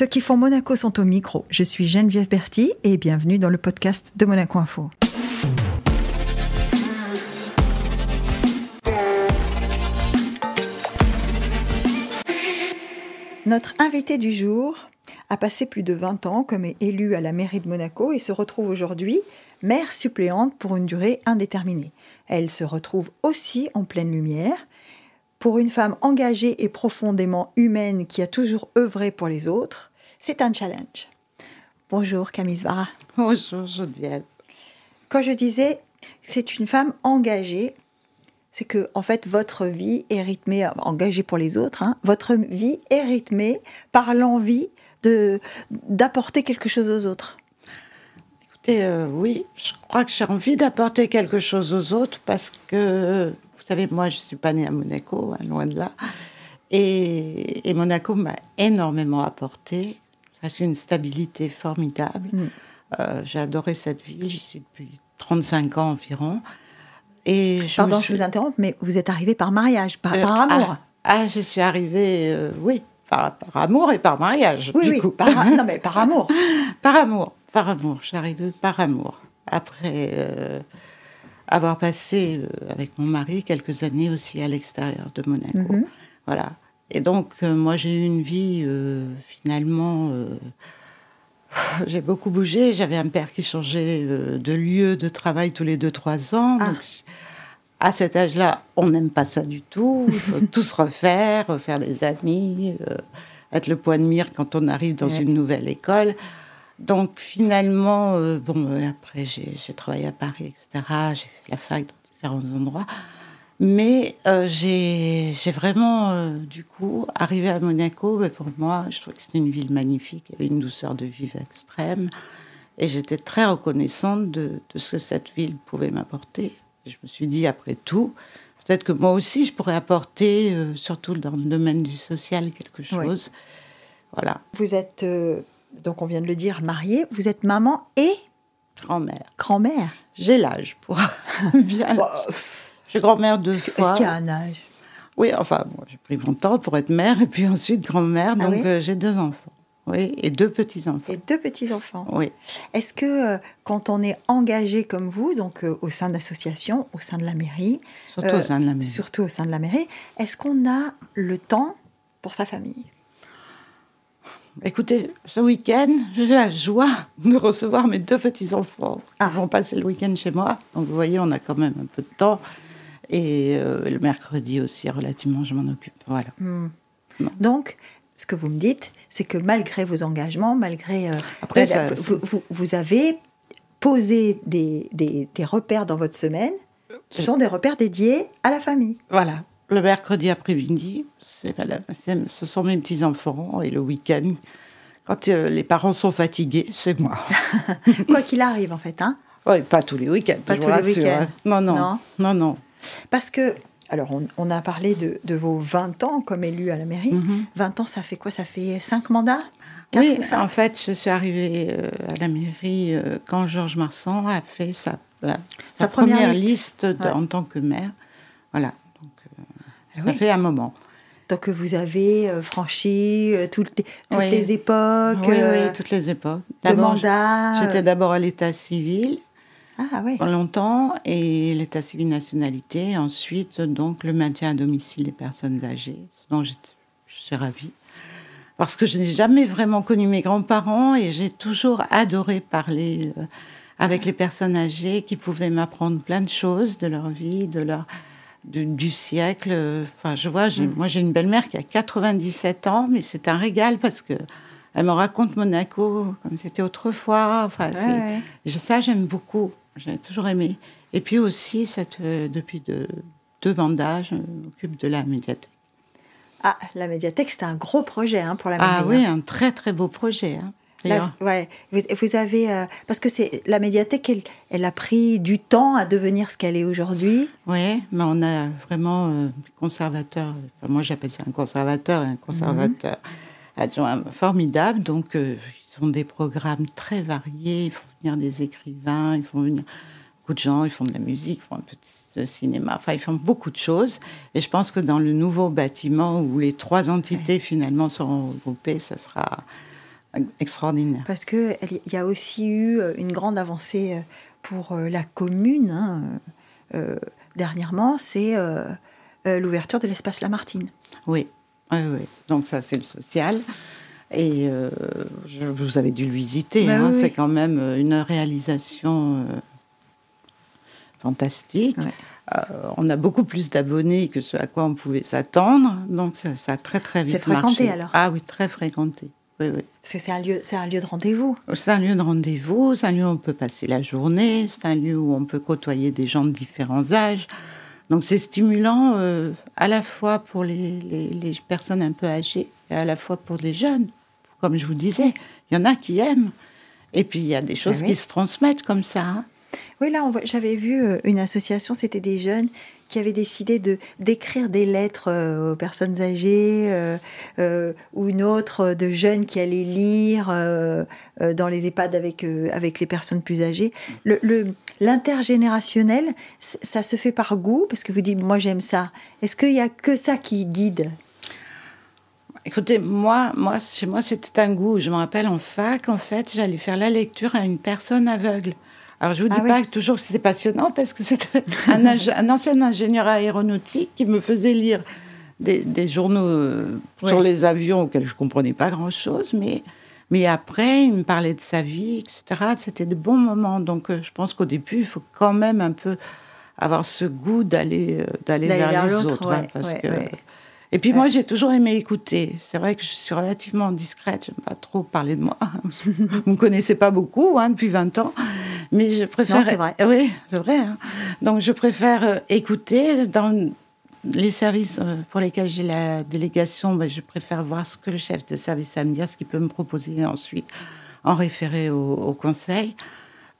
Ceux qui font Monaco sont au micro. Je suis Geneviève Berti et bienvenue dans le podcast de Monaco Info. Notre invité du jour a passé plus de 20 ans comme élu à la mairie de Monaco et se retrouve aujourd'hui maire suppléante pour une durée indéterminée. Elle se retrouve aussi en pleine lumière. Pour une femme engagée et profondément humaine qui a toujours œuvré pour les autres, c'est un challenge. Bonjour Camille Svara. Bonjour Geneviève. Quand je disais c'est une femme engagée, c'est que en fait votre vie est rythmée, engagée pour les autres, hein, votre vie est rythmée par l'envie de d'apporter quelque chose aux autres. Écoutez, euh, oui, je crois que j'ai envie d'apporter quelque chose aux autres parce que vous savez, moi, je ne suis pas née à Monaco, hein, loin de là. Et, Monaco m'a énormément apporté. C'est une stabilité formidable. Mm. Euh, j'ai adoré cette ville. J'y suis depuis 35 ans environ. Et je Pardon, je vous interromps, mais vous êtes arrivée par mariage, par, euh, amour. Ah, ah, je suis arrivée, euh, oui, par, amour et par mariage. Oui, du oui, coup. Par, non, mais par amour. par amour, par amour. Je suis arrivée par amour. Après, avoir passé avec mon mari quelques années aussi à l'extérieur de Monaco. Mhm. Voilà. Et donc, euh, moi, j'ai eu une vie euh, finalement. j'ai beaucoup bougé. J'avais un père qui changeait de lieu de travail tous les 2-3 ans. Ah. à cet âge-là, on n'aime pas ça du tout. Il faut tout se refaire, refaire des amis, être le point de mire quand on arrive dans une nouvelle école. Donc finalement, euh, bon, euh, après j'ai travaillé à Paris, etc. J'ai fait la fac dans différents endroits. Mais euh, j'ai vraiment, du coup, arrivé à Monaco, et pour moi, je trouve que c'était une ville magnifique, il y avait une douceur de vivre extrême. Et j'étais très reconnaissante de, ce que cette ville pouvait m'apporter. Je me suis dit, après tout, peut-être que moi aussi, je pourrais apporter, surtout dans le domaine du social, quelque chose. Voilà. Vous êtes donc on vient de le dire, mariée, vous êtes maman et grand-mère. Grand-mère. J'ai l'âge pour bien. J'ai grand-mère deux fois. Est-ce qu'il y a un âge? Oui, enfin, j'ai pris mon temps pour être mère et puis ensuite grand-mère. Ah donc euh, j'ai deux enfants. Oui, et deux petits-enfants. Et deux petits-enfants. Oui. Est-ce que euh, quand on est engagé comme vous, donc euh, au sein d'associations, au sein de la mairie, surtout au sein de la mairie, surtout au sein de la mairie, est-ce qu'on a le temps pour sa famille? Écoutez, ce week-end, j'ai la joie de recevoir mes deux petits-enfants qui vont passer le week-end chez moi. Donc, vous voyez, on a quand même un peu de temps. Et euh, le mercredi aussi, relativement, je m'en occupe. Voilà. Hmm. Donc, ce que vous me dites, c'est que malgré vos engagements, malgré. Euh, Après, vous, avez posé des, des, des repères dans votre semaine qui sont des repères dédiés à la famille. Voilà, le mercredi après-midi, ce sont mes petits-enfants et le week-end, quand euh, les parents sont fatigués, c'est moi. Quoi qu'il arrive, en fait. Hein oui, pas tous les week-ends, pas tous les week-ends. Hein. Non, non, non, non, Parce que, alors, on, a parlé de, vos 20 ans comme élu à la mairie. 20 mhm. ans, ça fait quoi? Ça fait 5 mandats? Oui, en fait, je suis arrivée euh, à la mairie euh, quand Georges Marsan a fait sa, sa, première, liste, en tant que maire. Voilà. Ah ça fait un moment. Donc vous avez euh, franchi euh, toutes, les, toutes les époques. Oui, oui, euh, toutes les époques. J'étais d'abord à l'état civil. Ah. Pendant longtemps, et l'état civil nationalité. Ensuite, donc, le maintien à domicile des personnes âgées, dont je suis ravie. Parce que je n'ai jamais vraiment connu mes grands-parents et j'ai toujours adoré parler avec les personnes âgées qui pouvaient m'apprendre plein de choses de leur vie, de leur, du siècle. Enfin, je vois, mm. moi j'ai une belle-mère qui a 97 ans, mais c'est un régal parce que elle me raconte Monaco comme c'était autrefois. Enfin, ça j'aime beaucoup. J'ai toujours aimé. Et puis aussi, cette, euh, depuis de, deux mandats, je m'occupe de la médiathèque. Ah, la médiathèque, c'est un gros projet hein, pour la médiathèque. Ah oui, un très très beau projet. Hein ouais, vous, avez euh, parce que c'est la médiathèque, elle, a pris du temps à devenir ce qu'elle est aujourd'hui. Oui, mais on a vraiment euh, conservateur. moi, j'appelle ça un conservateur, un conservateur mhm. adjoint formidable. Donc, euh, ils ont des programmes très variés. Ils font venir des écrivains, ils font venir beaucoup de gens, ils font de la musique, ils font un petit cinéma. Enfin, ils font beaucoup de choses. Et je pense que dans le nouveau bâtiment où les trois entités finalement seront regroupées, ça sera extraordinaire. Parce qu'il y a aussi eu une grande avancée pour la commune hein, dernièrement, c'est l'ouverture de l'espace Lamartine. Oui, oui, oui. Donc ça, c'est le social. Et vous avez dû le visiter. Bah hein. C'est quand même une réalisation fantastique. Euh, on a beaucoup plus d'abonnés que ce à quoi on pouvait s'attendre, donc ça, a très très vite. C'est fréquenté alors Ah oui, très fréquenté. Oui, oui. Parce que c'est un lieu, c'est un lieu de rendez-vous. C'est un lieu de rendez-vous, c'est un lieu où on peut passer la journée, c'est un lieu où on peut côtoyer des gens de différents âges. Donc c'est stimulant euh, à la fois pour les, les, personnes un peu âgées et à la fois pour les jeunes. Comme je vous disais, il y en a qui aiment. Et puis il y a des choses ah qui se transmettent comme ça. Hein. Oui, là, j'avais vu euh, une association, c'était des jeunes qui avaient décidé de d'écrire des lettres euh, aux personnes âgées euh, ou une autre de jeunes qui allaient lire dans les EHPAD avec avec les personnes plus âgées. Le, l'intergénérationnel, ça se fait par goût? Parce que vous dites moi j'aime ça. Est-ce qu'il y a que ça qui guide? Écoutez, moi, moi, chez moi, c'était un goût. Je me rappelle en fac, en fait, j'allais faire la lecture à une personne aveugle. Alors, je vous dis ah pas toujours que c'était passionnant parce que c'était un, ancien ingénieur aéronautique qui me faisait lire des, journaux euh, sur les avions auxquels je comprenais pas grand-chose, mais, mais après, il me parlait de sa vie, etc. C'était de bons moments. Donc, euh, je pense qu'au début, il faut quand même un peu avoir ce goût d'aller euh, d'aller vers, les autres. Hein, parce que, et puis moi, j'ai toujours aimé écouter. C'est vrai que je suis relativement discrète, je n'aime pas trop parler de moi. Vous ne me connaissez pas beaucoup hein, depuis 20 ans, mais je préfère... c'est vrai. Oui, c'est vrai. Hein. Donc je préfère euh, écouter. Dans les services euh, pour lesquels j'ai la délégation, ben, je préfère voir ce que le chef de service a à me dire, ce qu'il peut me proposer ensuite en référé au, conseil.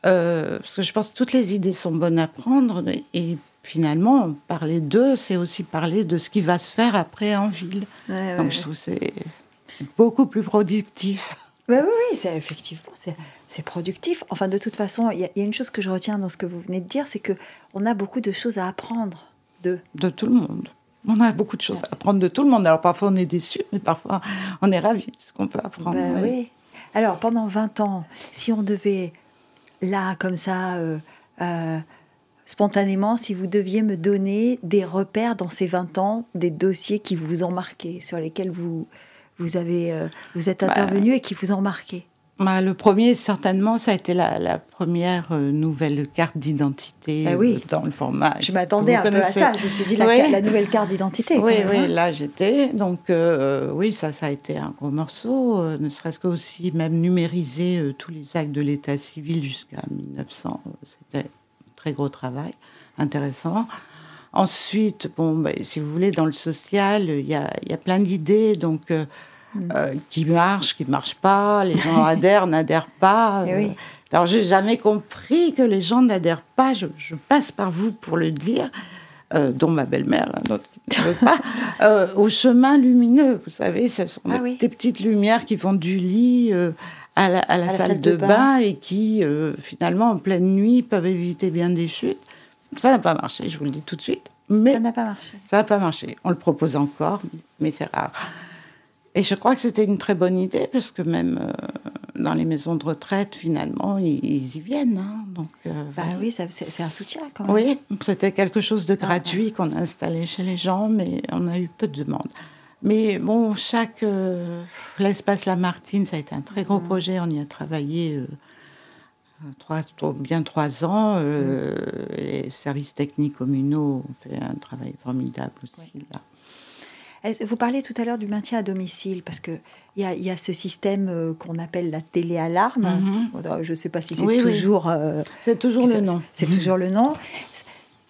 Euh, parce que je pense que toutes les idées sont bonnes à prendre et finalement, parler d'eux, c'est aussi parler de ce qui va se faire après en ville. Donc je trouve que c'est beaucoup plus productif. oui, oui, c'est effectivement, c'est productif. Enfin, de toute façon, il y, a une chose que je retiens dans ce que vous venez de dire, c'est que on a beaucoup de choses à apprendre de de tout le monde. On a beaucoup de choses à apprendre de tout le monde. Alors parfois on est déçu, mais parfois on est ravi de ce qu'on peut apprendre. Ben oui. Alors pendant 20 ans, si on devait là comme ça euh, euh, spontanément, si vous deviez me donner des repères dans ces 20 ans, des dossiers qui vous ont marqué, sur lesquels vous, vous, avez, euh, vous êtes bah, intervenu et qui vous ont marqué bah, Le premier, certainement, ça a été la, première euh, nouvelle carte d'identité bah oui. Euh, dans le format. Je m'attendais un peu à ça. Je me suis dit la, nouvelle carte d'identité. Oui, oui, hein. là j'étais. Donc, oui, ça, ça a été un gros morceau. ne serait-ce que aussi même numériser tous les actes de l'état civil jusqu'à 1900. C'était très gros travail, intéressant. Ensuite, bon, ben, si vous voulez, dans le social, il y a, y a, plein d'idées donc, euh, mm. euh, qui marchent, qui ne marchent pas, les gens adhèrent, n'adhèrent pas. Eh oui. Euh. Alors, j'ai jamais compris que les gens n'adhèrent pas, je, passe par vous pour le dire, dont ma belle-mère, hein, qui ne veut pas, au chemin lumineux. Vous savez, ce sont ah des, petites lumières qui vont du lit à la, salle, de, bain. et qui, euh, finalement, en pleine nuit, peuvent éviter bien des chutes. Ça n'a pas marché, je vous le dis tout de suite. Mais ça n'a pas marché. Ça n'a pas marché. On le propose encore, mais c'est rare. Et je crois que c'était une très bonne idée parce que même euh, dans les maisons de retraite, finalement, ils, y viennent. Hein. donc, euh, bah oui, c'est un soutien quand même. Oui, c'était quelque chose de gratuit qu'on a installé chez les gens, mais on a eu peu de demandes. Mais bon, chaque. Euh, l'espace Lamartine, ça a été un très gros mm. projet. On y a travaillé euh, trois, bien trois ans. Euh, mm. Les services techniques communaux ont fait un travail formidable aussi. Là. Vous parliez tout à l'heure du maintien à domicile, parce qu'il y a, y a ce système qu'on appelle la téléalarme. Mm-hmm. Je ne sais pas si c'est toujours. c'est toujours le nom. C'est toujours le nom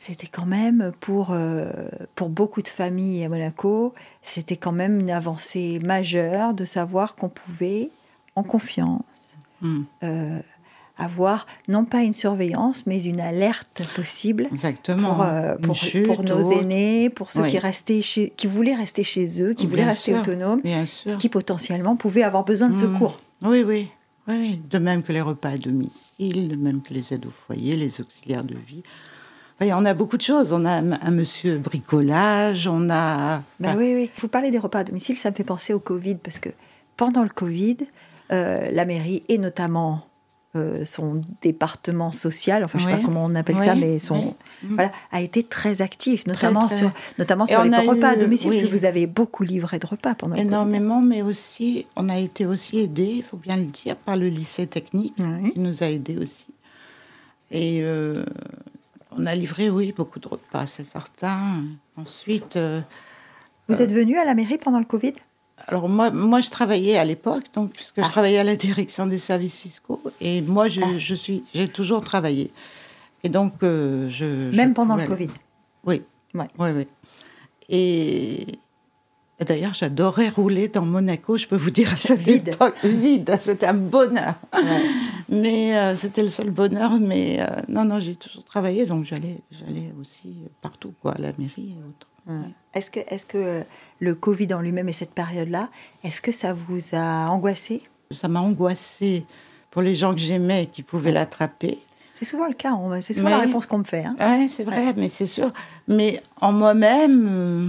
c'était quand même pour, euh, pour beaucoup de familles à Monaco, c'était quand même une avancée majeure de savoir qu'on pouvait, en confiance, hmm. euh, avoir non pas une surveillance, mais une alerte possible Exactement. pour, euh, pour, nos aînés, pour ceux qui, restaient chez, qui voulaient rester chez eux, qui voulaient rester autonomes, qui potentiellement pouvaient avoir besoin de hmm. secours. Oui, oui. Oui, de même que les repas à domicile, de même que les aides au foyer, les auxiliaires de vie on a beaucoup de choses. On a un monsieur bricolage, on a. Ben oui, oui. Vous parlez des repas à domicile, ça me fait penser au Covid, parce que pendant le Covid, la mairie et notamment son département social, enfin je ne sais pas comment on appelle Oui, ça, mais son oui. voilà a été très actif, notamment très. sur notamment Et sur les repas à domicile, parce que vous avez beaucoup livré de repas pendant le Covid. Énormément, mais aussi, on a été aussi aidé, il faut bien le dire, par le lycée technique, qui nous a aidés aussi. Et euh, on a livré, oui, beaucoup de repas, c'est certain. Ensuite, euh, Vous êtes venu à la mairie pendant le Covid? Alors moi, moi, je travaillais à l'époque, donc puisque Ah. je travaillais à la direction des services fiscaux, et moi, je, Ah. je suis, j'ai toujours travaillé. Et donc, euh, je. je Même pendant le aller- Covid? Oui. Ouais. Oui, oui. Et d'ailleurs, j'adorais rouler dans Monaco, je peux vous dire, à cette Vide. époque. Vide, c'était un bonheur. Mais euh, c'était le seul bonheur. Mais euh, non, non, j'ai toujours travaillé, donc j'allais, j'allais aussi partout, quoi, à la mairie et autres. Est-ce que, est-ce que euh, le Covid en lui-même et cette période-là, est-ce que ça vous a angoissé? Ça m'a angoissée pour les gens que j'aimais et qui pouvaient l'attraper. C'est souvent le cas, c'est souvent la réponse qu'on me fait. hein. Oui, c'est vrai, mais c'est sûr. Mais en moi-même, euh,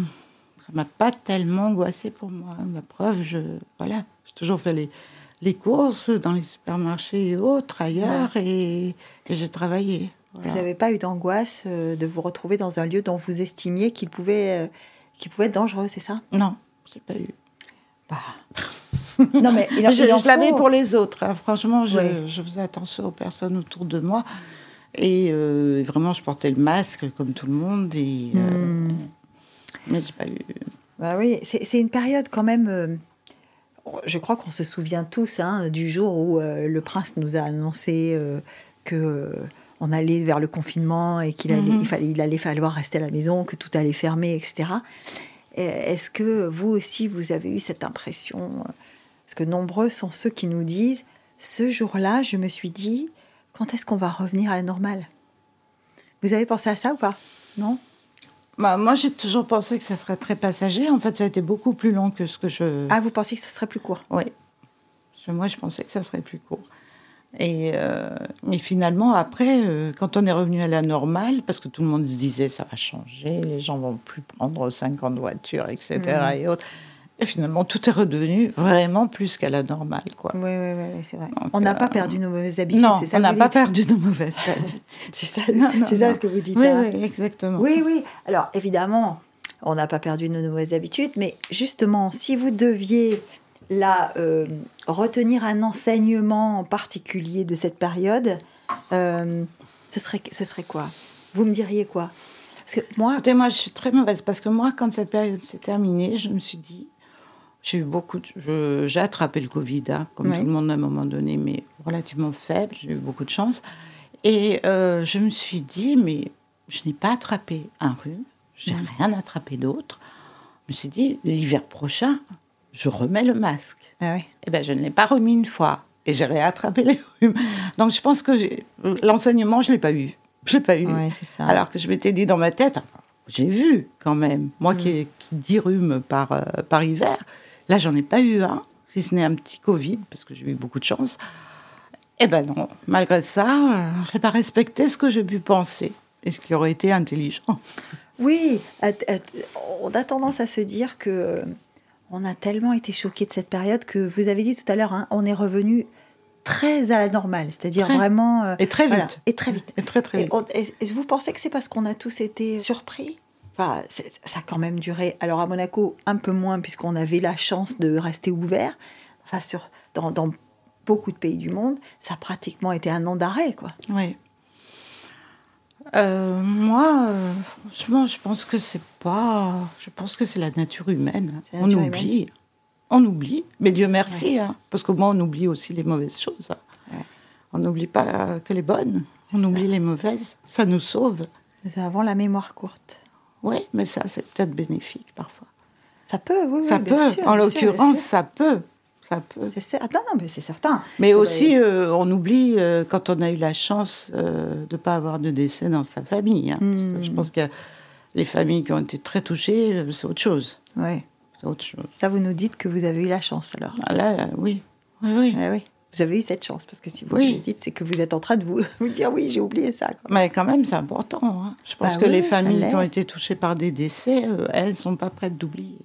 ça m'a pas tellement angoissée pour moi. Ma preuve, je, voilà, j'ai toujours fait les, les courses dans les supermarchés et autres, ailleurs, et, et j'ai travaillé. Voilà. Vous n'avez pas eu d'angoisse euh, de vous retrouver dans un lieu dont vous estimiez qu'il pouvait, euh, qu'il pouvait être dangereux, c'est ça? Non, j'ai pas eu. Bah. Non, mais il en- je je l'avais pour les autres. hein. Franchement, je, Ouais. je faisais attention aux personnes autour de moi. Et euh, vraiment, je portais le masque comme tout le monde. Et, Hmm. Mais j'ai pas eu. Bah oui, c'est une période quand même. euh, je crois qu'on se souvient tous hein, du jour où euh, le prince nous a annoncé euh, que on allait vers le confinement et qu'il allait, Mhm. il fallait, il allait falloir rester à la maison, que tout allait fermer, etc. Et Est-ce que vous aussi vous avez eu cette impression Parce que nombreux sont ceux qui nous disent ce jour-là, je me suis dit quand est-ce qu'on va revenir à la normale? Vous avez pensé à ça ou pas? Non? Bah, moi, j'ai toujours pensé que ça serait très passager. En fait, ça a été beaucoup plus long que ce que je. Ah, vous pensiez que ce serait plus court Oui. Moi, je pensais que ça serait plus court. Et euh, mais finalement, après, euh, quand on est revenu à la normale, parce que tout le monde se disait ça va changer, les gens vont plus prendre 50 voitures, etc. Mhm. Et autres. Et finalement, tout est redevenu vraiment plus qu'à la normale, quoi. Oui, oui, oui, c'est vrai. Donc, on n'a euh, pas perdu nos mauvaises habitudes. Non, c'est ça on n'a pas perdu nos mauvaises habitudes. C'est ça, Non, ça non. ce que vous dites. Oui, hein. oui, exactement. oui, oui. Alors, évidemment, on n'a pas perdu nos mauvaises habitudes, mais justement, si vous deviez là euh, retenir un enseignement en particulier de cette période, euh, ce, serait, ce serait quoi? Vous me diriez quoi? Parce que moi, Écoutez, moi, je suis très mauvaise parce que moi, quand cette période s'est terminée, je me suis dit, j'ai eu beaucoup, de- j'ai attrapé le Covid, hein, comme Ouais. tout le monde à un moment donné, mais relativement faible. J'ai eu beaucoup de chance, et euh, je me suis dit, mais je n'ai pas attrapé un rhume, j'ai rien attrapé d'autre. Je me suis dit, l'hiver prochain, je remets le masque. ah ouais. Eh ben, je ne l'ai pas remis une fois. Et j'ai réattrapé les rhumes. Donc, je pense que l'enseignement, je ne l'ai pas eu. Je l'ai pas eu. Ouais, c'est ça. Alors que je m'étais dit dans ma tête, j'ai vu quand même. Moi Mm. qui, ai- qui dis rhume par, euh, par hiver, là, j'en ai pas eu un, si ce n'est un petit Covid, parce que j'ai eu beaucoup de chance. Eh ben non, malgré ça, euh, je n'ai pas respecté ce que j'ai pu penser. Et ce qui aurait été intelligent. Oui, on a tendance à se dire que euh, on a tellement été choqués de cette période que vous avez dit tout à l'heure, hein, on est revenu très à la normale, c'est-à-dire vraiment euh, Et très vite. voilà, et très vite. Et très, très Et, vite. on- et vous pensez que c'est parce qu'on a tous été surpris? Ça a quand même duré. Alors à Monaco, un peu moins puisqu'on avait la chance de rester ouvert. Enfin, sur, dans, dans beaucoup de pays du monde, ça a pratiquement été un an d'arrêt, quoi. Oui. Euh, moi, euh, franchement, je pense que c'est pas. Je pense que c'est la nature humaine. On oublie. On oublie. Mais Dieu merci, hein, parce qu'au moins on oublie aussi les mauvaises choses. hein. Ouais. On n'oublie pas que les bonnes. On oublie les mauvaises. Ça nous sauve. Nous avons la mémoire courte. Oui, mais ça, c'est peut-être bénéfique parfois. Ça peut, oui, oui, ça bien peut. sûr, en l'occurrence, ça peut. Ça peut. C'est non, mais c'est certain. Mais aussi, euh, on oublie euh, quand on a eu la chance euh, de ne pas avoir de décès dans sa famille. hein. Parce que Je Hmm. pense que les familles qui ont été très touchées, c'est autre chose. Ouais. C'est autre chose. Ça, vous nous dites que vous avez eu la chance, alors. Ah, Là, oui. Oui, oui. Ah oui. Vous avez eu cette chance, parce que si vous Oui. le dites, c'est que vous êtes en train de vous, vous dire oui, j'ai oublié ça. quoi. Mais quand même, c'est important. hein. Je pense Bah que oui, les familles qui ont été touchées par des décès, euh, elles ne sont pas prêtes d'oublier.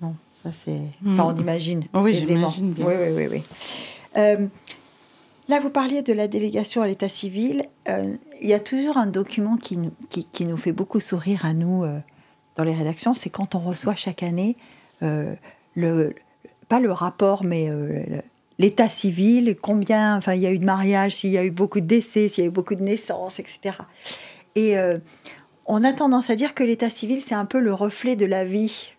Non, ça c'est. Enfin, on imagine. Oui, j'imagine bien. Oui, oui, oui. oui. Euh, là, vous parliez de la délégation à l'état civil. Euh, il y a toujours un document qui, nous- qui, qui nous fait beaucoup sourire à nous dans les rédactions, c'est quand on reçoit chaque année le, pas le rapport, mais le- l'état civil, combien, enfin, il y a eu de mariages, s'il y a eu beaucoup de décès, s'il y a eu beaucoup de naissances, etc. Et euh, on a tendance à dire que l'état civil, c'est un peu le reflet de la vie.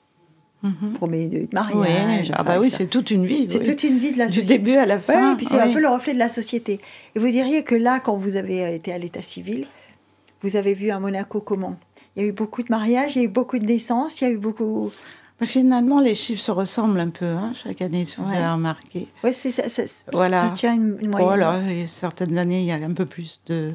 Pour mes de Oui, mariages. ah bah oui, ça. c'est toute une vie. C'est oui. toute une vie de la Du société. début à la Ouais, fin. et puis c'est un oui. peu le reflet de la société. Et vous diriez que là, quand vous avez été à l'état civil, vous avez vu à Monaco comment? Il y a eu beaucoup de mariages, il y a eu beaucoup de naissances, il y a eu beaucoup. Finalement, les chiffres se ressemblent un peu, hein, chaque année, si vous Ouais. avez remarqué. Ouais, c'est ça, ça, Voilà. ça tient une, une moyenne. Voilà, et certaines années, il y a un peu plus de.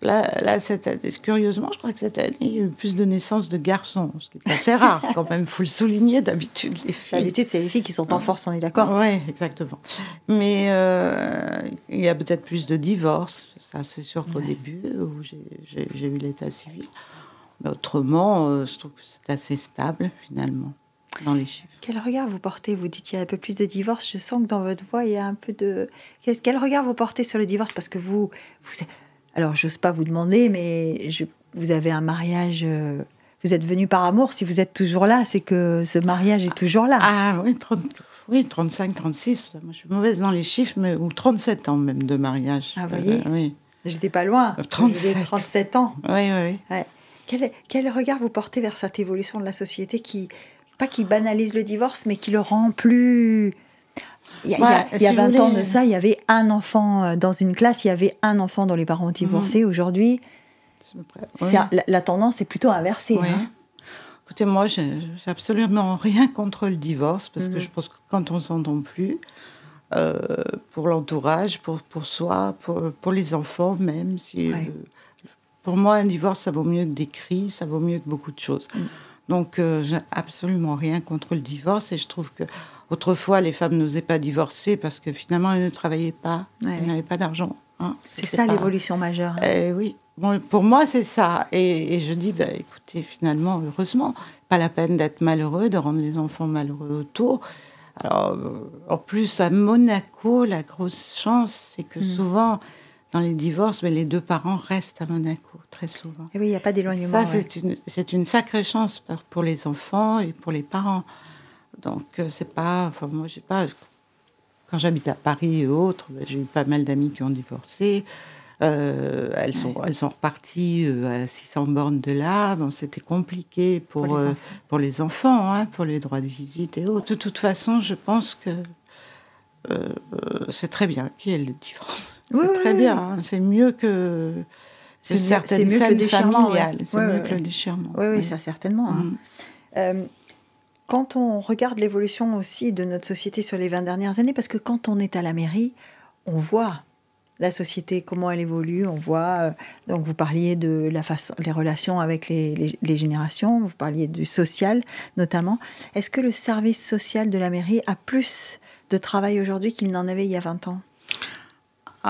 Là, là cette année, curieusement, je crois que cette année, il y a eu plus de naissances de garçons, ce qui est assez rare quand même, faut le souligner d'habitude, les filles. D'habitude, c'est les filles qui sont en force, on est d'accord Oui, exactement. Mais euh, il y a peut-être plus de divorces, ça c'est sûr qu'au Ouais. début, où j'ai eu l'état civil. Mais autrement, euh, je trouve que c'est assez stable finalement dans les chiffres. Quel regard vous portez Vous dites qu'il y a un peu plus de divorce. Je sens que dans votre voix, il y a un peu de. Quel, regard vous portez sur le divorce? Parce que vous. vous alors, j'ose pas vous demander, mais je- vous avez un mariage. euh, vous êtes venu par amour. Si vous êtes toujours là, c'est que ce mariage est toujours là. Ah oui, 30 oui 35, 36, moi je suis mauvaise dans les chiffres, mais, ou 37 ans même de mariage. Ah, vous voyez? Euh, oui. J'étais pas loin. Euh, Vous avez 37. 37 ans. oui, oui. Ouais. Quel, quel regard vous portez vers cette évolution de la société qui, pas qui banalise le divorce, mais qui le rend plus. Il y a, il y a- Ouais, il y a si 20 vous ans de ça, il y avait un enfant euh, dans une classe, il y avait un enfant dont les parents ont divorcé. Aujourd'hui, c'est à peu près- c'est oui. un- la, la tendance est plutôt inversée. Oui. hein. Écoutez, moi, j'ai absolument rien contre le divorce, parce Mhm. que je pense que quand on s'entend plus, euh, pour l'entourage, pour, pour soi, pour, pour les enfants même, si, Ouais. euh, pour moi, un divorce, ça vaut mieux que des cris, ça vaut mieux que beaucoup de choses. Mm. Donc, euh, j'ai absolument rien contre le divorce, et je trouve que autrefois, les femmes n'osaient pas divorcer parce que finalement, elles ne travaillaient pas, Ouais. elles n'avaient pas d'argent. hein. C'est ça pas- l'évolution majeure. hein. eh oui, Bon, pour moi, c'est ça. Et, et je dis, bah, écoutez, finalement, heureusement, pas la peine d'être malheureux, de rendre les enfants malheureux autour. Alors, en plus, à Monaco, la grosse chance, c'est que Mm. souvent, dans les divorces, mais les deux parents restent à Monaco, très souvent. Et oui, il n'y a pas d'éloignement. Ça, ouais. c'est une, c'est une sacrée chance pour les enfants et pour les parents. Donc, euh, c'est pas. Enfin, moi, j'ai pas. Quand j'habite à Paris et autres, ben, j'ai eu pas mal d'amis qui ont divorcé. Euh, elles, sont, elles sont reparties euh, à 600 bornes de là. Bon, C'était compliqué pour, Pour les euh, enfants. pour les enfants, hein, pour les droits de visite et autres. De toute façon, je pense que euh, c'est très bien qu'il y ait le divorce. Oui, c'est oui, très oui. bien. hein. C'est mieux que, C'est certaines mieux scènes familiales. C'est mieux que le déchirement. Oui, oui, oui. ça certainement. hein. Mm. Euh, quand on regarde l'évolution aussi de notre société sur les 20 dernières années, parce que quand on est à la mairie, on voit la société, comment elle évolue, on voit, euh, donc vous parliez de la façon, les relations avec les, les- les générations, vous parliez du social notamment. Est-ce que le service social de la mairie a plus de travail aujourd'hui qu'il n'en avait il y a 20 ans?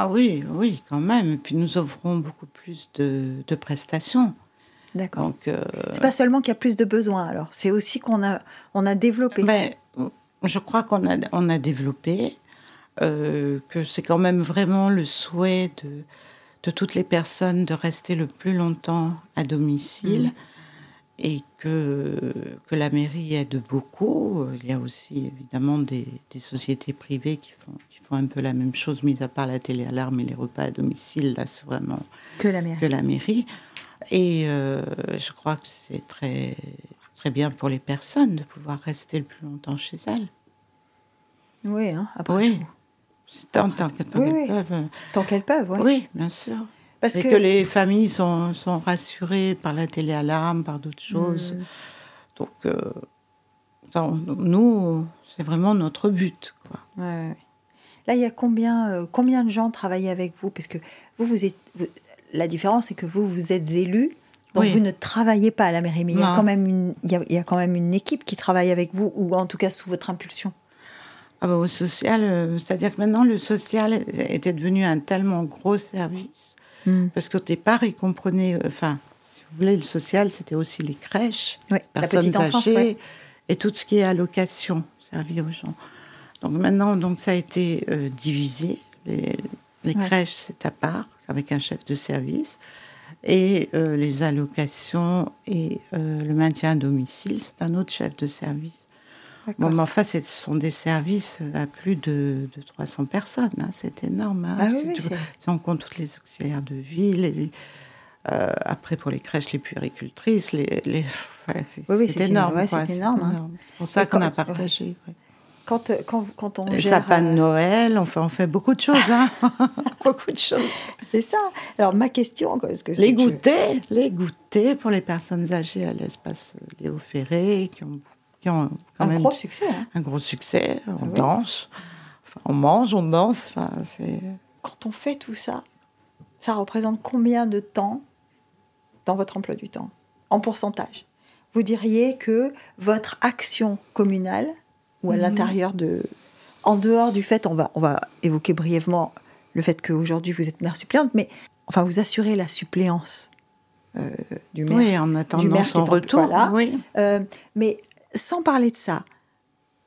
Ah oui, oui, quand même. Et puis nous offrons beaucoup plus de, de prestations. D'accord. Donc, euh, C'est pas seulement qu'il y a plus de besoins alors, c'est aussi qu'on a, on a développé. ben, je crois qu'on a, on a développé, euh, que c'est quand même vraiment le souhait de, de toutes les personnes de rester le plus longtemps à domicile et que, que la mairie aide beaucoup. Il y a aussi évidemment des, des sociétés privées qui font, font un peu la même chose, mis à part la télé-alarme et les repas à domicile. Là, c'est vraiment que la mairie. que la mairie. Et euh, je crois que c'est très, très bien pour les personnes de pouvoir rester le plus longtemps chez elles. Oui, hein, après Oui. tout. Tant, tant, que- tant Oui, qu'elles oui. peuvent. euh, Tant qu'elles peuvent, oui. Oui, bien sûr. Parce Et que, que... les familles sont, sont rassurées par la télé-alarme, par d'autres choses. Mm. Donc, euh, nous, c'est vraiment notre but. Quoi. Ouais, ouais, ouais. Là, il y a combien, euh, combien de gens travaillent avec vous? Parce que vous, vous êtes. vous- la différence, c'est que vous, vous êtes élu. Donc Oui. vous ne travaillez pas à la mairie, mais il y, a quand même une, il, y a, il y a quand même une équipe qui travaille avec vous, ou en tout cas sous votre impulsion. Ah bah, au social, euh, c'est-à-dire que maintenant, le social était devenu un tellement gros service Mm. Parce qu'au départ, ils comprenaient, euh, enfin, si vous voulez, le social, c'était aussi les crèches, la personnes petite enfance, âgées ouais. et tout ce qui est allocation, servi aux gens. Donc maintenant, donc ça a été euh, divisé. Les, les Ouais. crèches, c'est à part, avec un chef de service. Et euh, les allocations et euh, le maintien à domicile, c'est un autre chef de service. Bon, mais enfin, ce sont des services à plus de, de 300 personnes. hein, c'est énorme. hein. Ah oui, Si on compte toutes les auxiliaires de vie, les- euh, après pour les crèches, les puéricultrices, les, les- ouais, c'est Oui, oui, c'est c'est énorme. énorme, ouais, c'est énorme, hein. C'est pour ça qu'on a partagé. ouais. Quand, euh, quand, quand on Les gère, sapins de euh, Noël, on fait, on fait beaucoup de choses. Hein beaucoup de choses. c'est ça. Alors ma question, quoi, parce que Les goûters, les goûters pour les personnes âgées à l'espace Léo Ferré, qui ont, qui ont quand un même gros succès. hein. un gros succès. On oui. danse, enfin, on mange, on danse. Enfin, c'est Quand on fait tout ça, ça représente combien de temps dans votre emploi du temps? En pourcentage Vous diriez que votre action communale, ou à Mhm. l'intérieur de. En dehors du fait, on va, on va évoquer brièvement le fait qu'aujourd'hui vous êtes mère suppléante, mais enfin vous assurez la suppléance euh, du maire. oui, en du attendant maire son en- retour. Oui. Euh, mais sans parler de ça,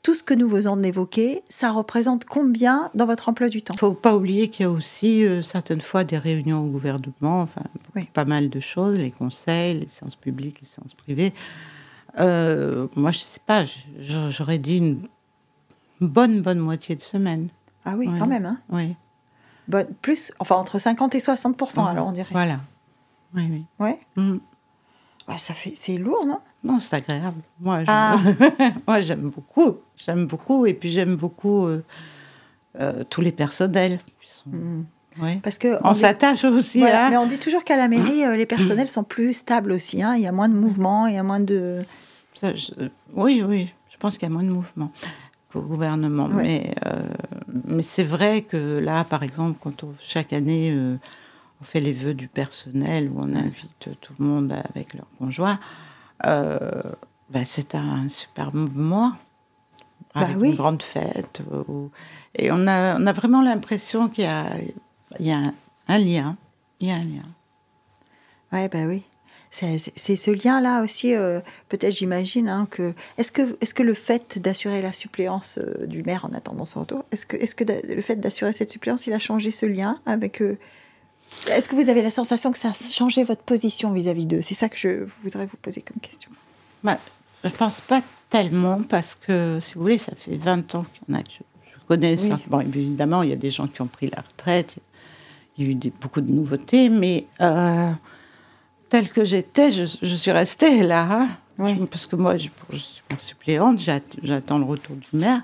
tout ce que nous venons d'évoquer, ça représente combien dans votre emploi du temps? Il faut pas oublier qu'il y a aussi euh, certaines fois des réunions au gouvernement, enfin Oui. pas mal de choses, les conseils, les séances publiques, les séances privées. Euh, moi, je sais pas, j'aurais dit une bonne bonne moitié de semaine. Ah oui, Ouais. quand même. Hein. Oui. Bon, plus, enfin entre 50 et 60% alors on dirait. Voilà. Oui, oui. Ouais. Mm. Ouais, ça fait, c'est lourd, non? Non, c'est agréable. Moi, je- Ah. moi, j'aime beaucoup. J'aime beaucoup. Et puis, j'aime beaucoup euh, euh, tous les personnels. sont-. Parce que On s'attache aussi. voilà, hein. mais on dit toujours qu'à la mairie, euh, les personnels sont plus stables aussi. hein. Il y a moins de mouvements, il y a moins de. Ça, je- oui, oui. Je pense qu'il y a moins de mouvement qu'au gouvernement. Mais, euh, mais c'est vrai que là, par exemple, quand on, chaque année, euh, on fait les vœux du personnel où on invite tout le monde avec leur conjoint, euh, ben, c'est un super moment. Bah Avec oui. une grande fête. où- et on a, on a vraiment l'impression qu'il y a, il y a un, un lien. Il y a un lien. Ouais, bah oui. C'est ce lien-là aussi, euh, peut-être j'imagine, hein, que... Est-ce que, est que le fait d'assurer la suppléance euh, du maire en attendant son retour, est-ce que, est que le fait d'assurer cette suppléance, il a changé ce lien avec... euh, Est-ce que vous avez la sensation que ça a changé votre position vis-à-vis d'eux? C'est ça que je voudrais vous poser comme question. Bah, je pense pas tellement parce que, si vous voulez, ça fait 20 ans qu'il y en a que je, je connais. Oui. ça. Bon, évidemment, il y a des gens qui ont pris la retraite. Il y a eu des- beaucoup de nouveautés, mais euh, tel que j'étais, je, je suis restée là. hein. Oui. Je- parce que moi, je, je suis suppléante, j'att- j'attends le retour du maire.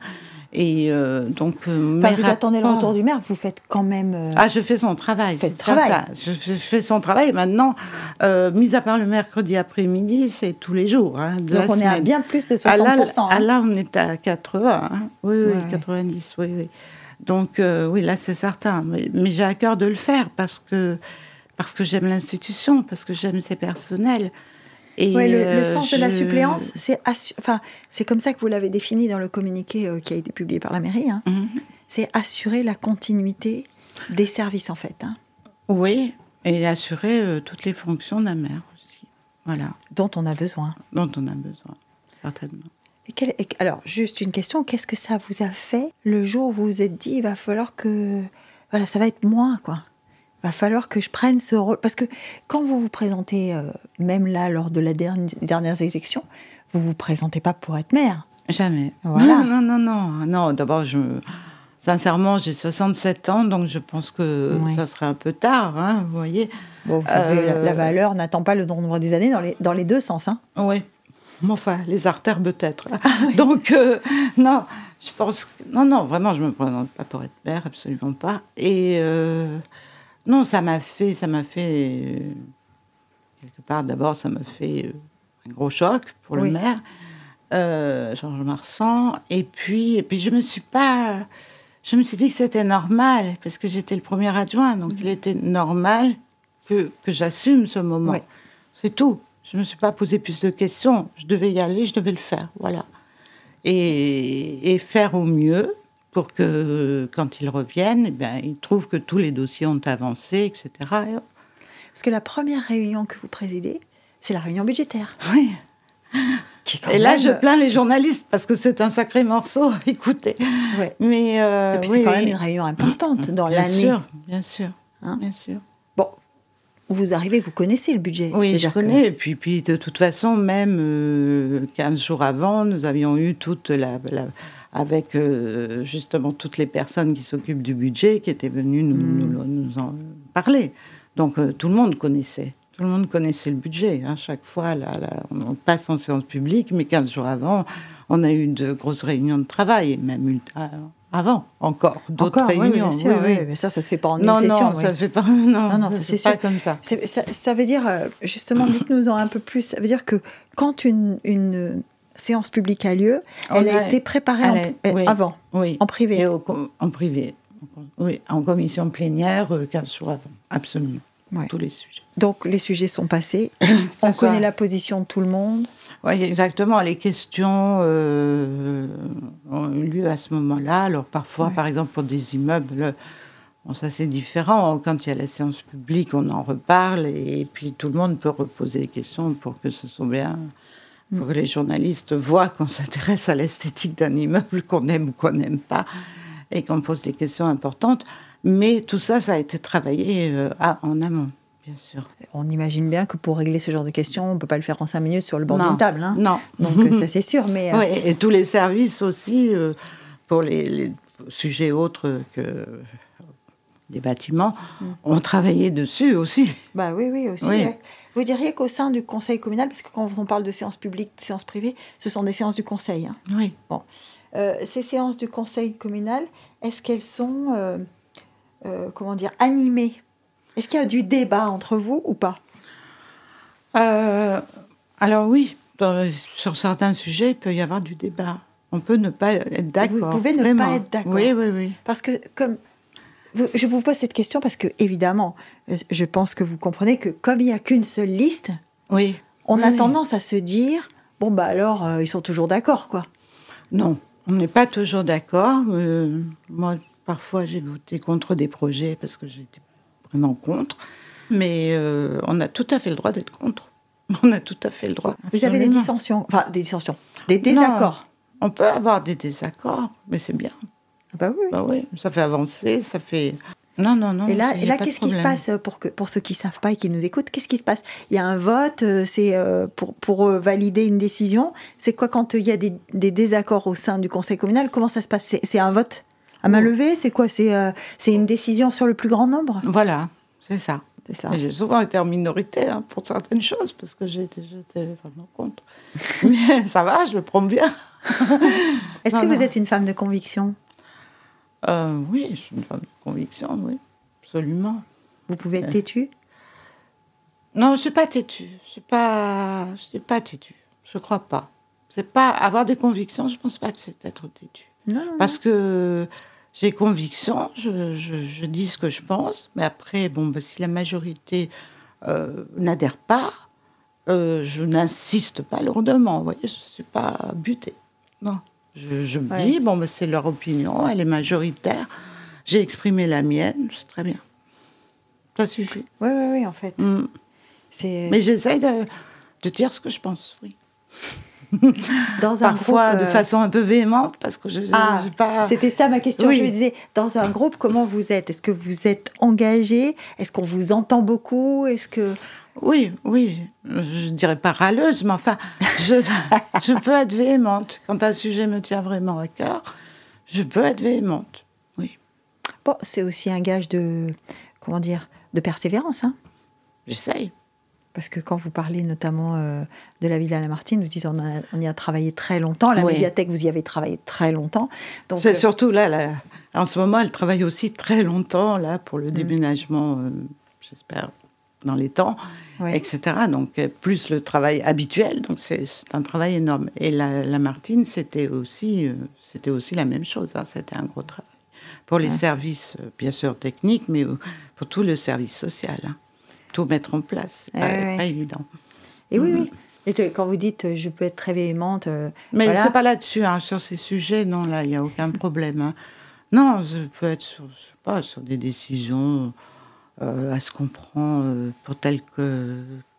Et euh, donc, euh, Enfin, vous attendez le retour du maire, vous faites quand même... euh, ah, je fais son travail. Faites travail. Je, fais son travail. Maintenant, euh, mis à part le mercredi après-midi, c'est tous les jours. hein, de donc la on est à bien plus de 60%. Ah là, hein. ah là, on est à 80. hein. Oui, oui, ouais. 90, oui, oui. Donc, euh, oui, là, c'est certain. Mais, mais j'ai à cœur de le faire parce que, parce que j'aime l'institution, parce que j'aime ses personnels. Et Ouais, le, le euh, sens de la suppléance, c'est assu- enfin, c'est comme ça que vous l'avez défini dans le communiqué euh, qui a été publié par la mairie. hein. Mhm. C'est assurer la continuité des services, en fait. hein, Oui, et assurer euh, toutes les fonctions d'un maire aussi. Voilà, dont on a besoin. dont on a besoin, certainement. Et quel- et- alors, juste une question, qu'est-ce que ça vous a fait le jour où vous vous êtes dit, il va falloir que... Voilà, ça va être moi, quoi. Il va falloir que je prenne ce rôle. Parce que quand vous vous présentez, euh, même là, lors de la dernière, dernières élections, vous vous présentez pas pour être maire. Jamais. Voilà. Non, non, non, non. Non, d'abord, je... sincèrement, j'ai 67 ans, donc je pense que ça serait un peu tard, hein, vous voyez. Bon, vous savez, la, Euh, la valeur n'attend pas le nombre des années dans les, dans les deux sens. Hein. Oui. Mais Enfin, les artères peut-être. Donc, euh, non, je pense que... Non, non, vraiment, je ne me présente pas pour être mère, absolument pas. Et euh, non, ça m'a fait... Ça m'a fait... euh, quelque part, d'abord, ça m'a fait un gros choc pour Oui. le maire, Georges Marsan. Et puis, et puis, je me suis pas... Je me suis dit que c'était normal, parce que j'étais le premier adjoint, donc il était normal que, que j'assume ce moment. Oui. C'est tout. Je ne me suis pas posé plus de questions. Je devais y aller, je devais le faire. Voilà. Et, et faire au mieux pour que, quand ils reviennent, eh bien, ils trouvent que tous les dossiers ont avancé, etc. Et- Parce que la première réunion que vous présidez, c'est la réunion budgétaire. oui. Et là, je plains les journalistes parce que c'est un sacré morceau. Écoutez. Ouais. Mais euh, oui, c'est quand oui. même une réunion importante dans Bien l'année. sûr, bien sûr, Hein bien sûr. Bon, vous arrivez, vous connaissez le budget. Oui, je que- connais. Et puis, puis, de toute façon, même euh, 15 jours avant, nous avions eu toute la. la- avec euh, justement toutes les personnes qui s'occupent du budget qui étaient venues nous, Mm. nous- nous en parler. Donc euh, tout le monde connaissait. Tout le monde connaissait le budget. hein. Chaque fois, là, là, on passe en séance publique, mais 15 jours avant, on a eu de grosses réunions de travail, et même ah, avant, encore d'autres réunions. Oui, oui. oui, mais ça, ça se fait pas en Non, une session. non, ça ne fait pas. Non, Non, non, ça ça, se c'est sûr. comme ça. Ça, ça veut dire, euh, justement, dites-nous en un peu plus. Ça veut dire que quand une, une séance publique a lieu, On elle a, a- été préparée a- euh, oui. avant, Oui. en privé. Et au en privé. Oui, en commission plénière, euh, 15 jours avant. Absolument. Ouais. Tous les sujets. Donc les sujets sont passés. On soit- connaît la position de tout le monde. Oui, exactement. Les questions euh, ont eu lieu à ce moment-là. Alors parfois, Ouais. par exemple, pour des immeubles, bon, ça c'est différent. Quand il y a la séance publique, on en reparle et puis tout le monde peut reposer des questions pour que ce soit bien, pour que les journalistes voient qu'on s'intéresse à l'esthétique d'un immeuble, qu'on aime ou qu'on n'aime pas, et qu'on pose des questions importantes. Mais tout ça, ça a été travaillé euh, en amont, bien sûr. On imagine bien que pour régler ce genre de questions, on ne peut pas le faire en cinq minutes sur le bord Non. d'une table. hein. Non. Donc euh, ça c'est sûr. Mais euh, Oui, et tous les services aussi, euh, pour les, les sujets autres que les bâtiments, ont travaillé dessus aussi. bah oui, oui aussi. Oui. Vous diriez qu'au sein du conseil communal, parce que quand on parle de séances publiques, de séances privées, ce sont des séances du conseil. hein. Oui. Euh, ces séances du conseil communal, est-ce qu'elles sont, comment dire, animées Est-ce qu'il y a du débat entre vous ou pas? Euh, alors oui, dans- sur certains sujets, il peut y avoir du débat. On peut ne pas être d'accord. pouvez ne pas être d'accord. Oui, oui, oui. Parce que comme vous- je vous pose cette question parce que évidemment, je pense que vous comprenez que comme il n'y a qu'une seule liste, Oui. on Oui, a oui. tendance à se dire bon bah alors euh, ils sont toujours d'accord quoi. Non, on n'est pas toujours d'accord. Euh, moi, parfois, j'ai voté contre des projets parce que j'étais vraiment contre. Mais euh, on a tout à fait le droit d'être contre. On a tout à fait le droit. Vous avez des dissensions, enfin des dissensions, des désaccords. On peut avoir des désaccords, mais c'est bien. Ah bah oui. Bah oui, ça fait avancer, ça fait. Non, non, non. Et là, et là qu'est-ce qui se passe euh, pour, que, pour ceux qui ne savent pas et qui nous écoutent Qu'est-ce qui se passe? Il y a un vote, euh, c'est pour, pour valider une décision. C'est quoi quand il y a des, des désaccords au sein du conseil communal? Comment ça se passe? C'est un vote? À main levée C'est quoi? C'est euh, c'est une décision sur le plus grand nombre? Voilà, c'est ça. Ça. J'ai souvent été en minorité hein, pour certaines choses parce que j'étais vraiment contre. Mais ça va, je le prends bien. Est-ce Non, que vous êtes une femme de conviction? Euh, oui, je suis une femme de conviction, oui, absolument. Vous pouvez être Ouais. têtue? Non, je suis pas têtue. Je suis pas, suis pas têtue. Je crois pas. C'est pas avoir des convictions. Je pense pas que c'est être têtue. Parce que j'ai conviction, je, je- je dis ce que je pense, mais après, bon, bah, si la majorité euh, n'adhère pas, euh, je n'insiste pas lourdement. Vous voyez, je ne suis pas butée. Non. Je, je me Ouais. dis, bon, bah, c'est leur opinion, elle est majoritaire. J'ai exprimé la mienne, c'est très bien. Ça suffit. Oui, oui, oui, en fait. Mm. Mais j'essaye de, de dire ce que je pense, oui. dans un Parfois groupe, de euh, façon un peu véhémente, parce que je n'ai Ah, pas. c'était ça ma question. Oui. Je me disais, dans un groupe, comment vous êtes? Est-ce que vous êtes engagé? Est-ce qu'on vous entend beaucoup? Est-ce que Oui, oui. Je dirais pas râleuse, mais enfin, je, je peux être véhémente. Quand un sujet me tient vraiment à cœur, je peux être véhémente. Oui, bon, c'est aussi un gage de comment dire de persévérance, hein j'essaye. Parce que quand vous parlez notamment euh, de la Villa Lamartine, vous dites on, a- on y a travaillé très longtemps. La Oui. médiathèque, vous y avez travaillé très longtemps. Donc, C'est euh, surtout là, là, en ce moment, elle travaille aussi très longtemps là pour le déménagement, euh, j'espère, dans les temps, etc. Donc, plus le travail habituel, donc c'est un travail énorme. Et la, la Martine, c'était aussi, c'était aussi la même chose, hein, c'était un gros travail. Pour les services, bien sûr, techniques, mais pour tout le service social. hein. Tout mettre en place, c'est Ouais, pas, ouais. pas évident. Et oui, oui. Et quand vous dites je peux être très véhémente, euh, Mais voilà. c'est pas là-dessus, hein, sur ces sujets, non, là, il n'y a aucun problème. hein. Non, je peux être sur, je sais pas, sur des décisions, euh, à ce qu'on prend euh, pour tel que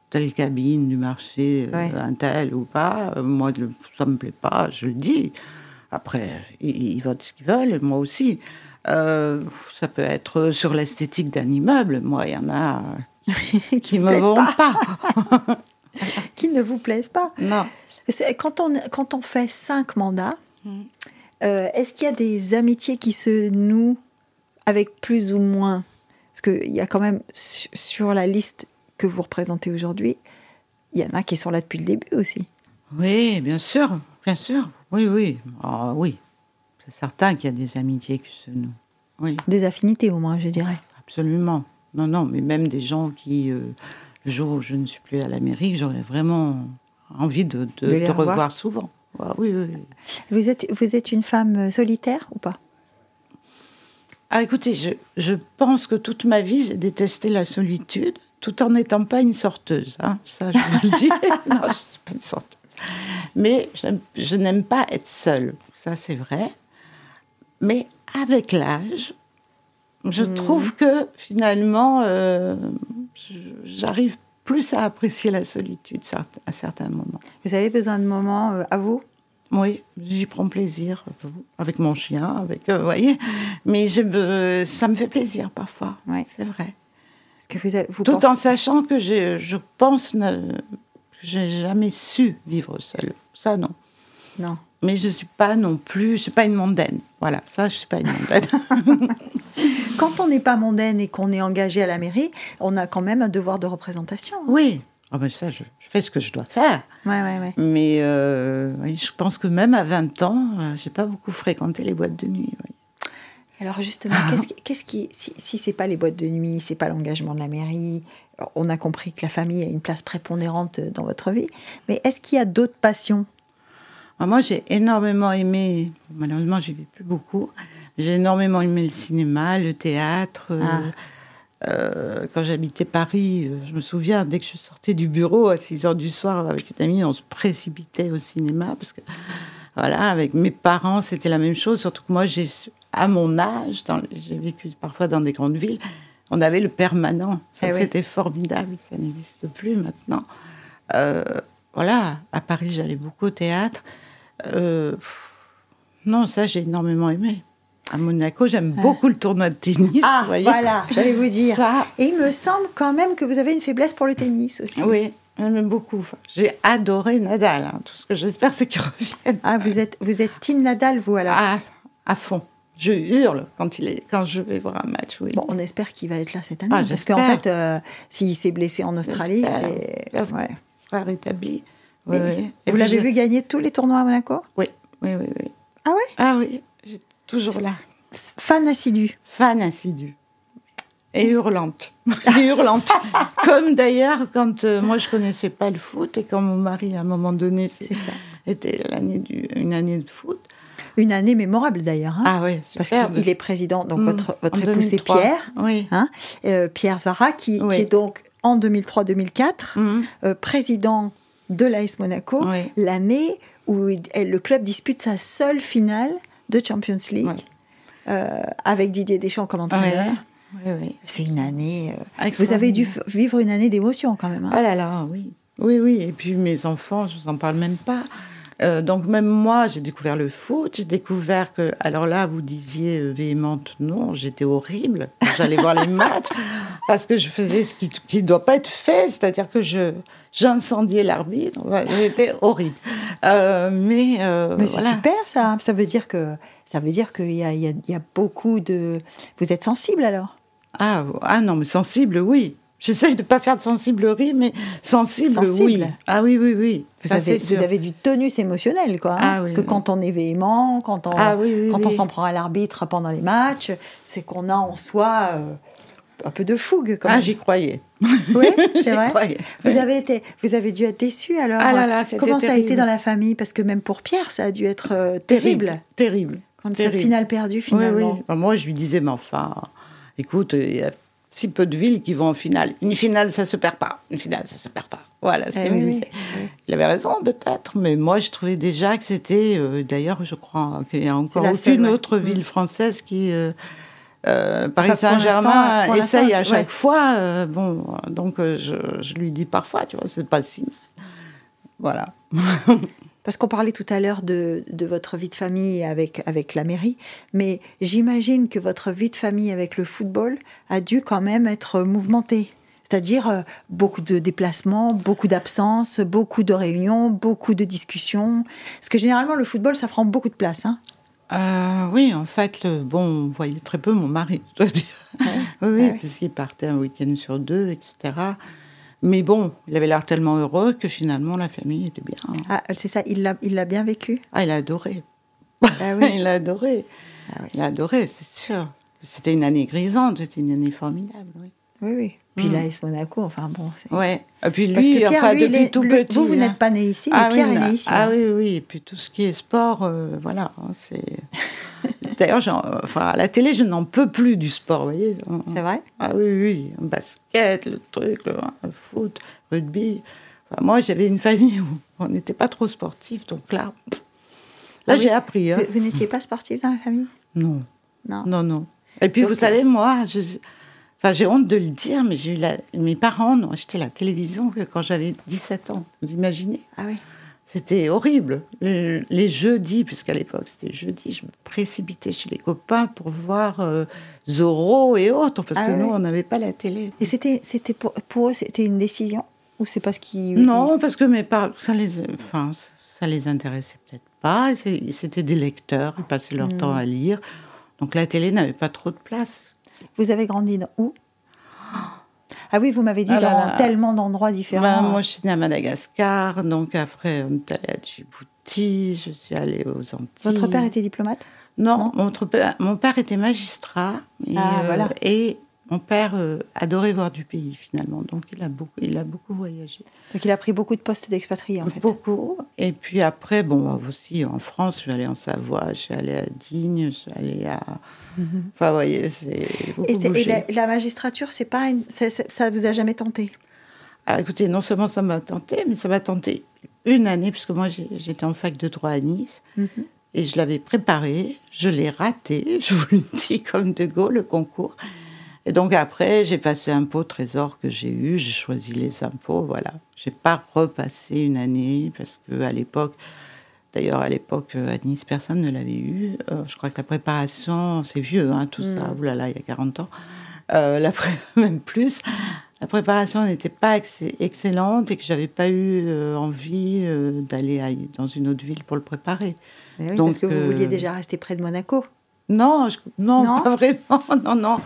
telle cabine du marché, un tel ou pas. moi, ça me plaît pas, je le dis. Après, ils, votent ce qu'ils veulent, moi aussi. ça peut être sur l'esthétique d'un immeuble. Moi, il y en a qui ne me vont pas. qui ne vous plaisent pas. Non. Quand on, quand on fait cinq mandats, mm. euh, est-ce qu'il y a des amitiés qui se nouent avec plus ou moins? Parce qu'il y a quand même sur la liste que vous représentez aujourd'hui, il y en a qui sont là depuis le début aussi. Oui, bien sûr, bien sûr. Oui, oui. Ah, oui. C'est certain qu'il y a des amitiés qui se nouent. Oui. Des affinités au moins, je dirais. Absolument. Non, non, mais même des gens qui, euh, le jour où je ne suis plus à la mairie, j'aurais vraiment envie de, de, revoir souvent. oui, oui, Vous êtes, vous êtes une femme euh, solitaire ou pas? Ah, écoutez, je, je, pense que toute ma vie, j'ai détesté la solitude, tout en n'étant pas une sorteuse. Hein. Ça, je vous le dis. non, je ne suis pas une sorteuse. Mais je n'aime pas être seule. Ça, c'est vrai. Mais avec l'âge, je hmm. trouve que finalement, euh, j'arrive plus à apprécier la solitude à certains moments. Vous avez besoin de moments euh, à vous? Oui, j'y prends plaisir, avec mon chien, avec, euh, vous voyez. Mais je, ça me fait plaisir parfois, c'est vrai. Que vous, vous Tout en sachant que je pense que j'ai jamais su vivre seule. Ça, non. Non. Mais je suis pas non plus, je suis pas une mondaine. Voilà, ça, je suis pas une mondaine. quand on n'est pas mondaine et qu'on est engagé à la mairie, on a quand même un devoir de représentation. Hein. Oui. Ah ben ça, je, fais ce que je dois faire. Ouais, ouais, ouais. Mais euh, je pense que même à 20 ans, euh, j'ai pas beaucoup fréquenté les boîtes de nuit. Alors justement, qu'est-ce qui, si, si c'est pas les boîtes de nuit, c'est pas l'engagement de la mairie, on a compris que la famille a une place prépondérante dans votre vie, mais est-ce qu'il y a d'autres passions Moi, j'ai énormément aimé, malheureusement, je vis plus beaucoup, j'ai énormément aimé le cinéma, le théâtre. Euh, ah. Euh, quand j'habitais Paris, euh, je me souviens, dès que je sortais du bureau à 6 heures du soir avec une amie, on se précipitait au cinéma parce que, voilà, avec mes parents, c'était la même chose. Surtout que moi, j'ai, à mon âge, j'ai vécu parfois dans des grandes villes, on avait le permanent. Ça, eh c'était formidable. Ça n'existe plus maintenant. voilà, à Paris, j'allais beaucoup au théâtre. Non, ça, j'ai énormément aimé. À Monaco, j'aime ah. beaucoup le tournoi de tennis. Ah, voilà, j'allais vous dire. Et il me semble quand même que vous avez une faiblesse pour le tennis aussi. Oui, j'aime beaucoup. J'ai adoré Nadal. Hein. Tout ce que j'espère, c'est qu'il revienne. Ah, vous êtes, vous êtes team Nadal, vous alors? Ah, À fond. Je hurle quand, il est, quand je vais voir un match, oui. Bon, on espère qu'il va être là cette année. Ah, parce qu'en fait, euh, s'il s'est blessé en Australie, c'est... Ouais. Il sera rétabli. Oui, vous l'avez vu gagner tous les tournois à Monaco? Oui, oui, oui. oui. Ah ouais? Ah oui. Toujours là. Fan assidu. Fan assidu. Et hurlante. et hurlante. Comme d'ailleurs, quand euh, moi je connaissais pas le foot et quand mon mari, à un moment donné, c'est ça. était l'année du, une année de foot. Une année mémorable d'ailleurs. Hein. ah oui, Parce qu'il est président, donc votre, mmh. votre époux c'est Pierre. Oui. Hein, euh, Pierre Zara, qui, qui, est donc en 2003-2004 mmh. euh, président de l'AS Monaco, l'année où le club dispute sa seule finale de Champions League euh, avec Didier Deschamps comme entraîneur. C'est une année. Euh, vous avez dû vivre une année d'émotion quand même. Hein. Oh là là, oui. Oui, oui. Et puis mes enfants, je vous en parle même pas. Euh, donc même moi, j'ai découvert le foot, j'ai découvert que, alors là, vous disiez véhémente, non, j'étais horrible. J'allais voir les matchs parce que je faisais ce qui ne doit pas être fait, c'est-à-dire que je j'incendiais l'arbitre. J'étais horrible. mais mais c'est super ça. Ça veut dire que ça veut dire qu'il y, y a, beaucoup de. Vous êtes sensible alors? Ah, ah non, mais sensible, oui. J'essaye de ne pas faire de sensiblerie, mais sensible, oui. Ah oui, oui, oui. Vous, avez, vous avez, du tonus émotionnel, quoi. Hein. ah, Parce que quand on est véhément, quand on, ah quand on s'en prend à l'arbitre pendant les matchs, c'est qu'on a en soi euh, un peu de fougue. Quand ah, j'y croyais. Oui, c'est vrai. Vous avez été, vous avez dû être déçu alors. Ah là là, Comment ça a été dans la famille? Parce que même pour Pierre, ça a dû être euh, terrible. Terrible. Quand cette finale perdue, finalement. Oui, oui. moi, je lui disais, mais enfin, écoute, il y a si peu de villes qui vont en finale. Une finale, ça se perd pas. Une finale, ça se perd pas. Voilà ce eh qu'il me disait. Il avait raison, peut-être, mais moi, je trouvais déjà que c'était. Euh, d'ailleurs, je crois qu'il n'y a encore aucune autre ville française qui. Euh, Euh, Paris Saint-Germain essaye à chaque ouais. fois. bon, donc je, je lui dis parfois, tu vois, c'est pas si mal. Voilà. Parce qu'on parlait tout à l'heure de, de votre vie de famille avec, avec la mairie, mais j'imagine que votre vie de famille avec le football a dû quand même être mouvementée. C'est-à-dire euh, beaucoup de déplacements, beaucoup d'absences, beaucoup de réunions, beaucoup de discussions. Parce que généralement, le football, ça prend beaucoup de place. Hein. Euh, oui, en fait, le- bon, on voyait très peu mon mari, je dois dire. oui, oui, ouais. puisqu'il partait un week-end sur deux, etc. Mais bon, il avait l'air tellement heureux que finalement la famille était bien. Ah, c'est ça, il l'a il l'a bien vécu Ah, il a adoré. Ah oui. il a adoré. Ah oui. Il a adoré, c'est sûr. C'était une année grisante, c'était une année formidable, oui. Oui, oui. Puis Mm. l'AS Monaco, enfin bon. Ouais. Et puis Parce que lui, Pierre, enfin, lui, depuis est- tout petit. Vous, vous hein. n'êtes pas né ici, mais Ah, Pierre oui, est né ici. Ah hein. oui, oui. Et puis tout ce qui est sport, euh, voilà. hein, C'est. D'ailleurs, enfin, à la télé, je n'en peux plus du sport, vous voyez. C'est vrai? Ah oui, oui, basket, le truc, le, le foot, rugby. Enfin, moi, j'avais une famille où on n'était pas trop sportif, donc là, pff, là, Ah oui. j'ai appris. hein. Vous, vous n'étiez pas sportif dans la famille? Non, Non. non, non. Et puis, Donc, vous savez, moi, je, enfin, j'ai honte de le dire, mais j'ai eu la, mes parents n'ont acheté la télévision que quand j'avais 17 ans. Vous imaginez? Ah oui. C'était horrible. Le- les jeudis, puisqu'à l'époque c'était jeudi, je me précipitais chez les copains pour voir euh, Zorro et autres, parce Ah que nous, on n'avait pas la télé. Et c'était, c'était pour, pour eux, c'était une décision Ou c'est parce qu'ils. Non, parce que mes parents, ça les, enfin, ça les intéressait peut-être pas. C'était des lecteurs, ils passaient leur Hmm. temps à lire. Donc la télé n'avait pas trop de place. Vous avez grandi dans où? Ah oui, vous m'avez dit Ah là dans là. tellement d'endroits différents. Ben, moi, je suis née à Madagascar, donc après, on est allé à Djibouti, je suis allée aux Antilles. Votre père était diplomate? Non, mon, père, mon père était magistrat. Et, Ah, euh, voilà. et mon père euh, adorait voir du pays, finalement. Donc, il a beaucoup, il a beaucoup voyagé. Donc il a pris beaucoup de postes d'expatriés en fait. Beaucoup. Et puis après, bon, aussi en France, je suis allée en Savoie, je suis allée à Digne, je suis allée à. Enfin, vous voyez, c'est beaucoup. Et, c'est- et bougé. la, la magistrature, c'est pas une, c'est- ça vous a jamais tenté? Écoutez, non seulement ça m'a tenté, mais ça m'a tenté une année, puisque moi j'étais en fac de droit à Nice, Mhm. et je l'avais préparé, je l'ai raté, je vous le dis comme de Gaulle, le concours. Et donc après, j'ai passé impôt trésor que j'ai eu, j'ai choisi les impôts, voilà. J'ai pas repassé une année, parce que à l'époque, d'ailleurs à l'époque euh, à Nice, personne ne l'avait eu. Euh, je crois que la préparation, c'est vieux, hein, tout ça, oulala, il y a 40 ans. Euh, la pré- même plus. La préparation n'était pas ex- excellente et que j'avais pas eu euh, envie d'aller à- dans une autre ville pour le préparer. Mais oui, Donc, Parce que vous vouliez déjà rester près de Monaco. Non, je- non, Non pas vraiment. Non, non.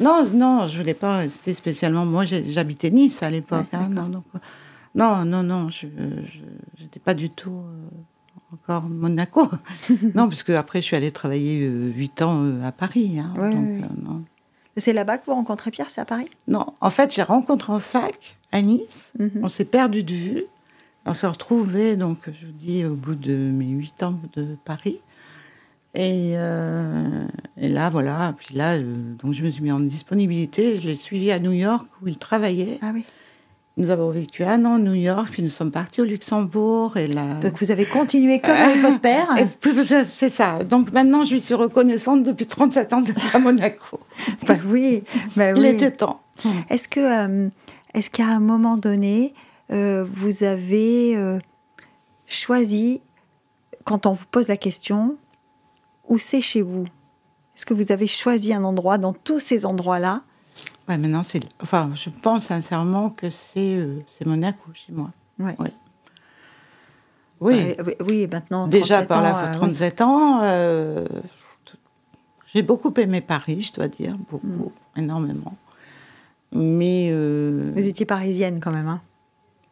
Non, non, je voulais pas rester spécialement. Moi, j'habitais Nice à l'époque. Ouais, hein, non, donc, non, non, non, je n'étais pas du tout encore Monaco. non, puisque après, je suis allée travailler euh, huit ans euh, à Paris. hein, euh. C'est là-bas que vous rencontrez Pierre, c'est à Paris? Non, en fait, j'ai rencontré en fac à Nice. Mhm. On s'est perdu de vue. On s'est retrouvés, donc, je vous dis, au bout de mes huit ans de Paris. Et, euh, et là, voilà. Puis là, donc, je me suis mis en disponibilité. Je l'ai suivi à New York, où il travaillait. Ah oui. Nous avons vécu un an à New York, puis nous sommes partis au Luxembourg. Et là. Donc vous avez continué comme avec votre père. C'est ça. Donc maintenant, je lui suis reconnaissante depuis 37 ans d'être à Monaco. Bah oui, bah Il oui. était temps. Est-ce que, euh, est-ce qu'à un moment donné, euh, vous avez euh, choisi, quand on vous pose la question, où c'est chez vous? Est-ce que vous avez choisi un endroit dans tous ces endroits-là? Ouais, maintenant, c'est. Enfin, je pense sincèrement que c'est euh, c'est Monaco chez moi. Ouais. Ouais. Oui, Euh, oui, oui, maintenant. déjà 37 par euh, oui. 37 ans. euh, j'ai beaucoup aimé Paris, je dois dire, beaucoup, énormément. Mais. euh, Vous étiez parisienne quand même. Hein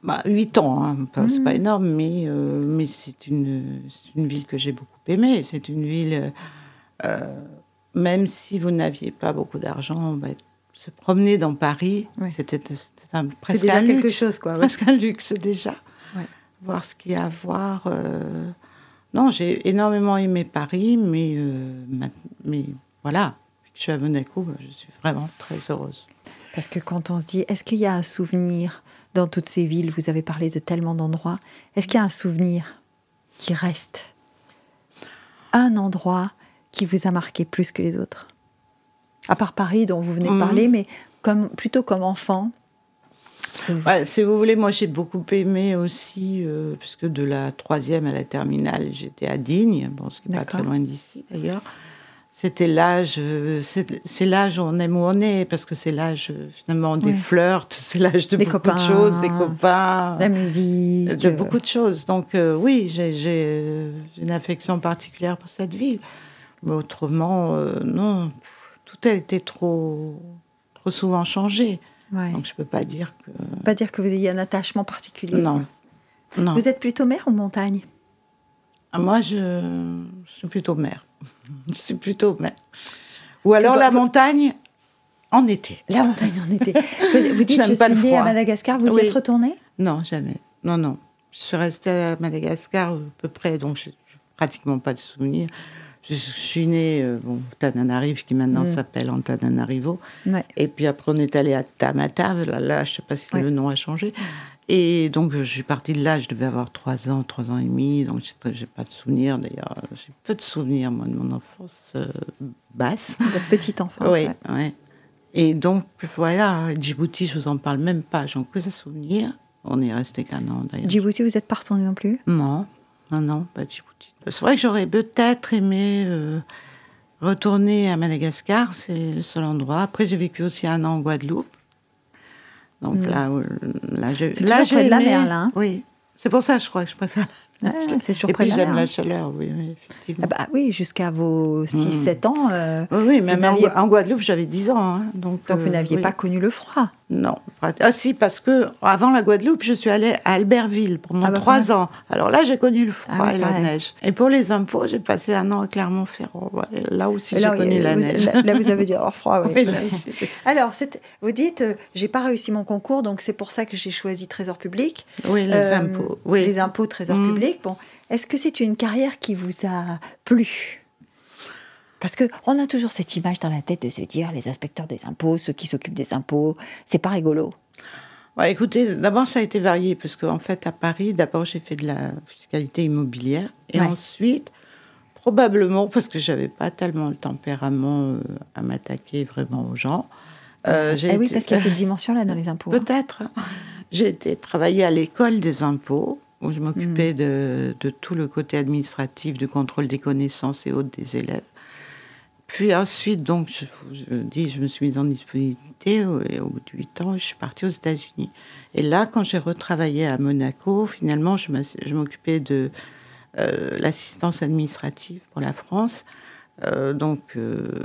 bah, 8 ans, hein, c'est pas Mhm. énorme, mais, euh, mais c'est une, une ville que j'ai beaucoup aimée. C'est une ville, euh, même si vous n'aviez pas beaucoup d'argent, bah, se promener dans Paris, Ouais. c'était presque déjà un quelque luxe. chose, quoi. ouais. Presque un luxe déjà. Ouais. Voir ce qu'il y a à voir. euh, Non, j'ai énormément aimé Paris, mais, euh, ma- mais voilà, que je suis à Monaco, bah, je suis vraiment très heureuse. Parce que quand on se dit, est-ce qu'il y a un souvenir dans toutes ces villes? Vous avez parlé de tellement d'endroits. Est-ce qu'il y a un souvenir qui reste? Un endroit qui vous a marqué plus que les autres? À part Paris, dont vous venez de Mhm. parler, mais comme, plutôt comme enfant. Vous- Ouais, si vous voulez, moi j'ai beaucoup aimé aussi, euh, puisque de la troisième à la terminale, j'étais à Digne, bon, ce qui n'est pas très loin d'ici d'ailleurs. C'était l'âge, euh, c'est l'âge où on aime où on est, parce que c'est l'âge euh, finalement des Oui. flirts, c'est l'âge de Des beaucoup copains, de choses, des copains, La musique. de euh, beaucoup de choses. Donc euh, oui, j'ai une affection particulière pour cette ville. Mais autrement, non, tout a été trop, trop souvent changé. ouais. Donc je peux pas dire que... Pas dire que vous ayez un attachement particulier. Non. Non. Vous êtes plutôt mer ou montagne? Ah, Moi, je, je suis plutôt mer. je suis plutôt mer. Ou alors la montagne en été. La montagne en été. Vous, vous dites, J'aime je pas suis née à. Madagascar, vous y êtes retourné Non, jamais. Non, non. Je suis restée à Madagascar à peu près, donc je n'ai pratiquement pas de souvenirs. Je, suis née euh, bon, Tananarive, qui maintenant Mm. s'appelle Antananarivo. Ouais. Et puis après, on est allé à Tamata. Là, là je ne sais pas si Ouais. le nom a changé. Et donc, je suis partie de là. Je devais avoir trois ans, trois ans et demi. Donc, je n'ai pas de souvenirs. D'ailleurs, j'ai peu de souvenirs, moi, de mon enfance euh, basse. Votre petite enfance. Oui, ouais. ouais. Et donc, voilà, Djibouti, je vous en parle même pas. J'en ai que des souvenirs. On est resté qu'un an, d'ailleurs. Djibouti, vous n'êtes pas retourné non plus? Non, non, non, pas Djibouti. C'est vrai que j'aurais peut-être aimé euh, retourner à Madagascar, c'est le seul endroit. Après, j'ai vécu aussi un an en Guadeloupe. Donc Mm. là, où- là, j'ai C'est là, j'ai de la aimé- mer, là, hein Oui, c'est pour ça, je crois que je préfère. C'est toujours Et puis j'aime la chaleur, oui, oui, effectivement. Ah bah oui, jusqu'à vos 6-7 ans. euh, oui, oui, même en, Guadeloupe, j'avais 10 ans. hein, donc donc vous euh, n'aviez oui. pas connu le froid. Non. Ah si, parce que avant la Guadeloupe, je suis allée à Albertville pendant Ah bah, trois voilà. ans. Alors là, j'ai connu le froid Ah et la neige. Et pour les impôts, j'ai passé un an à Clermont-Ferrand. Là aussi, j'ai connu la vous, neige. là, vous avez dû avoir froid. oui. Là Alors, vous dites, euh, j'ai pas réussi mon concours, donc c'est pour ça que j'ai choisi Trésor public. oui, les Euh, impôts. Oui. Les impôts, Trésor Mm. public. Bon, est-ce que c'est une carrière qui vous a plu? Parce que on a toujours cette image dans la tête de se dire les inspecteurs des impôts, ceux qui s'occupent des impôts, c'est pas rigolo. Ouais, écoutez, d'abord, ça a été varié, parce qu'en fait, à Paris, d'abord, j'ai fait de la fiscalité immobilière. Et Ouais. ensuite, probablement, parce que j'avais pas tellement le tempérament euh, à m'attaquer vraiment aux gens. euh, j'ai Ah oui, été- parce qu'il y a cette dimension-là dans les impôts. hein. Peut-être. J'ai été travailler à l'école des impôts, où je m'occupais Mm. de, de tout le côté administratif, du contrôle des connaissances et autres des élèves. Puis ensuite, donc, je vous dis, je me suis mise en disponibilité et au bout de huit ans, je suis partie aux États-Unis. Et là, quand j'ai retravaillé à Monaco, finalement, je je m'occupais de euh, l'assistance administrative pour la France. Euh, donc, euh,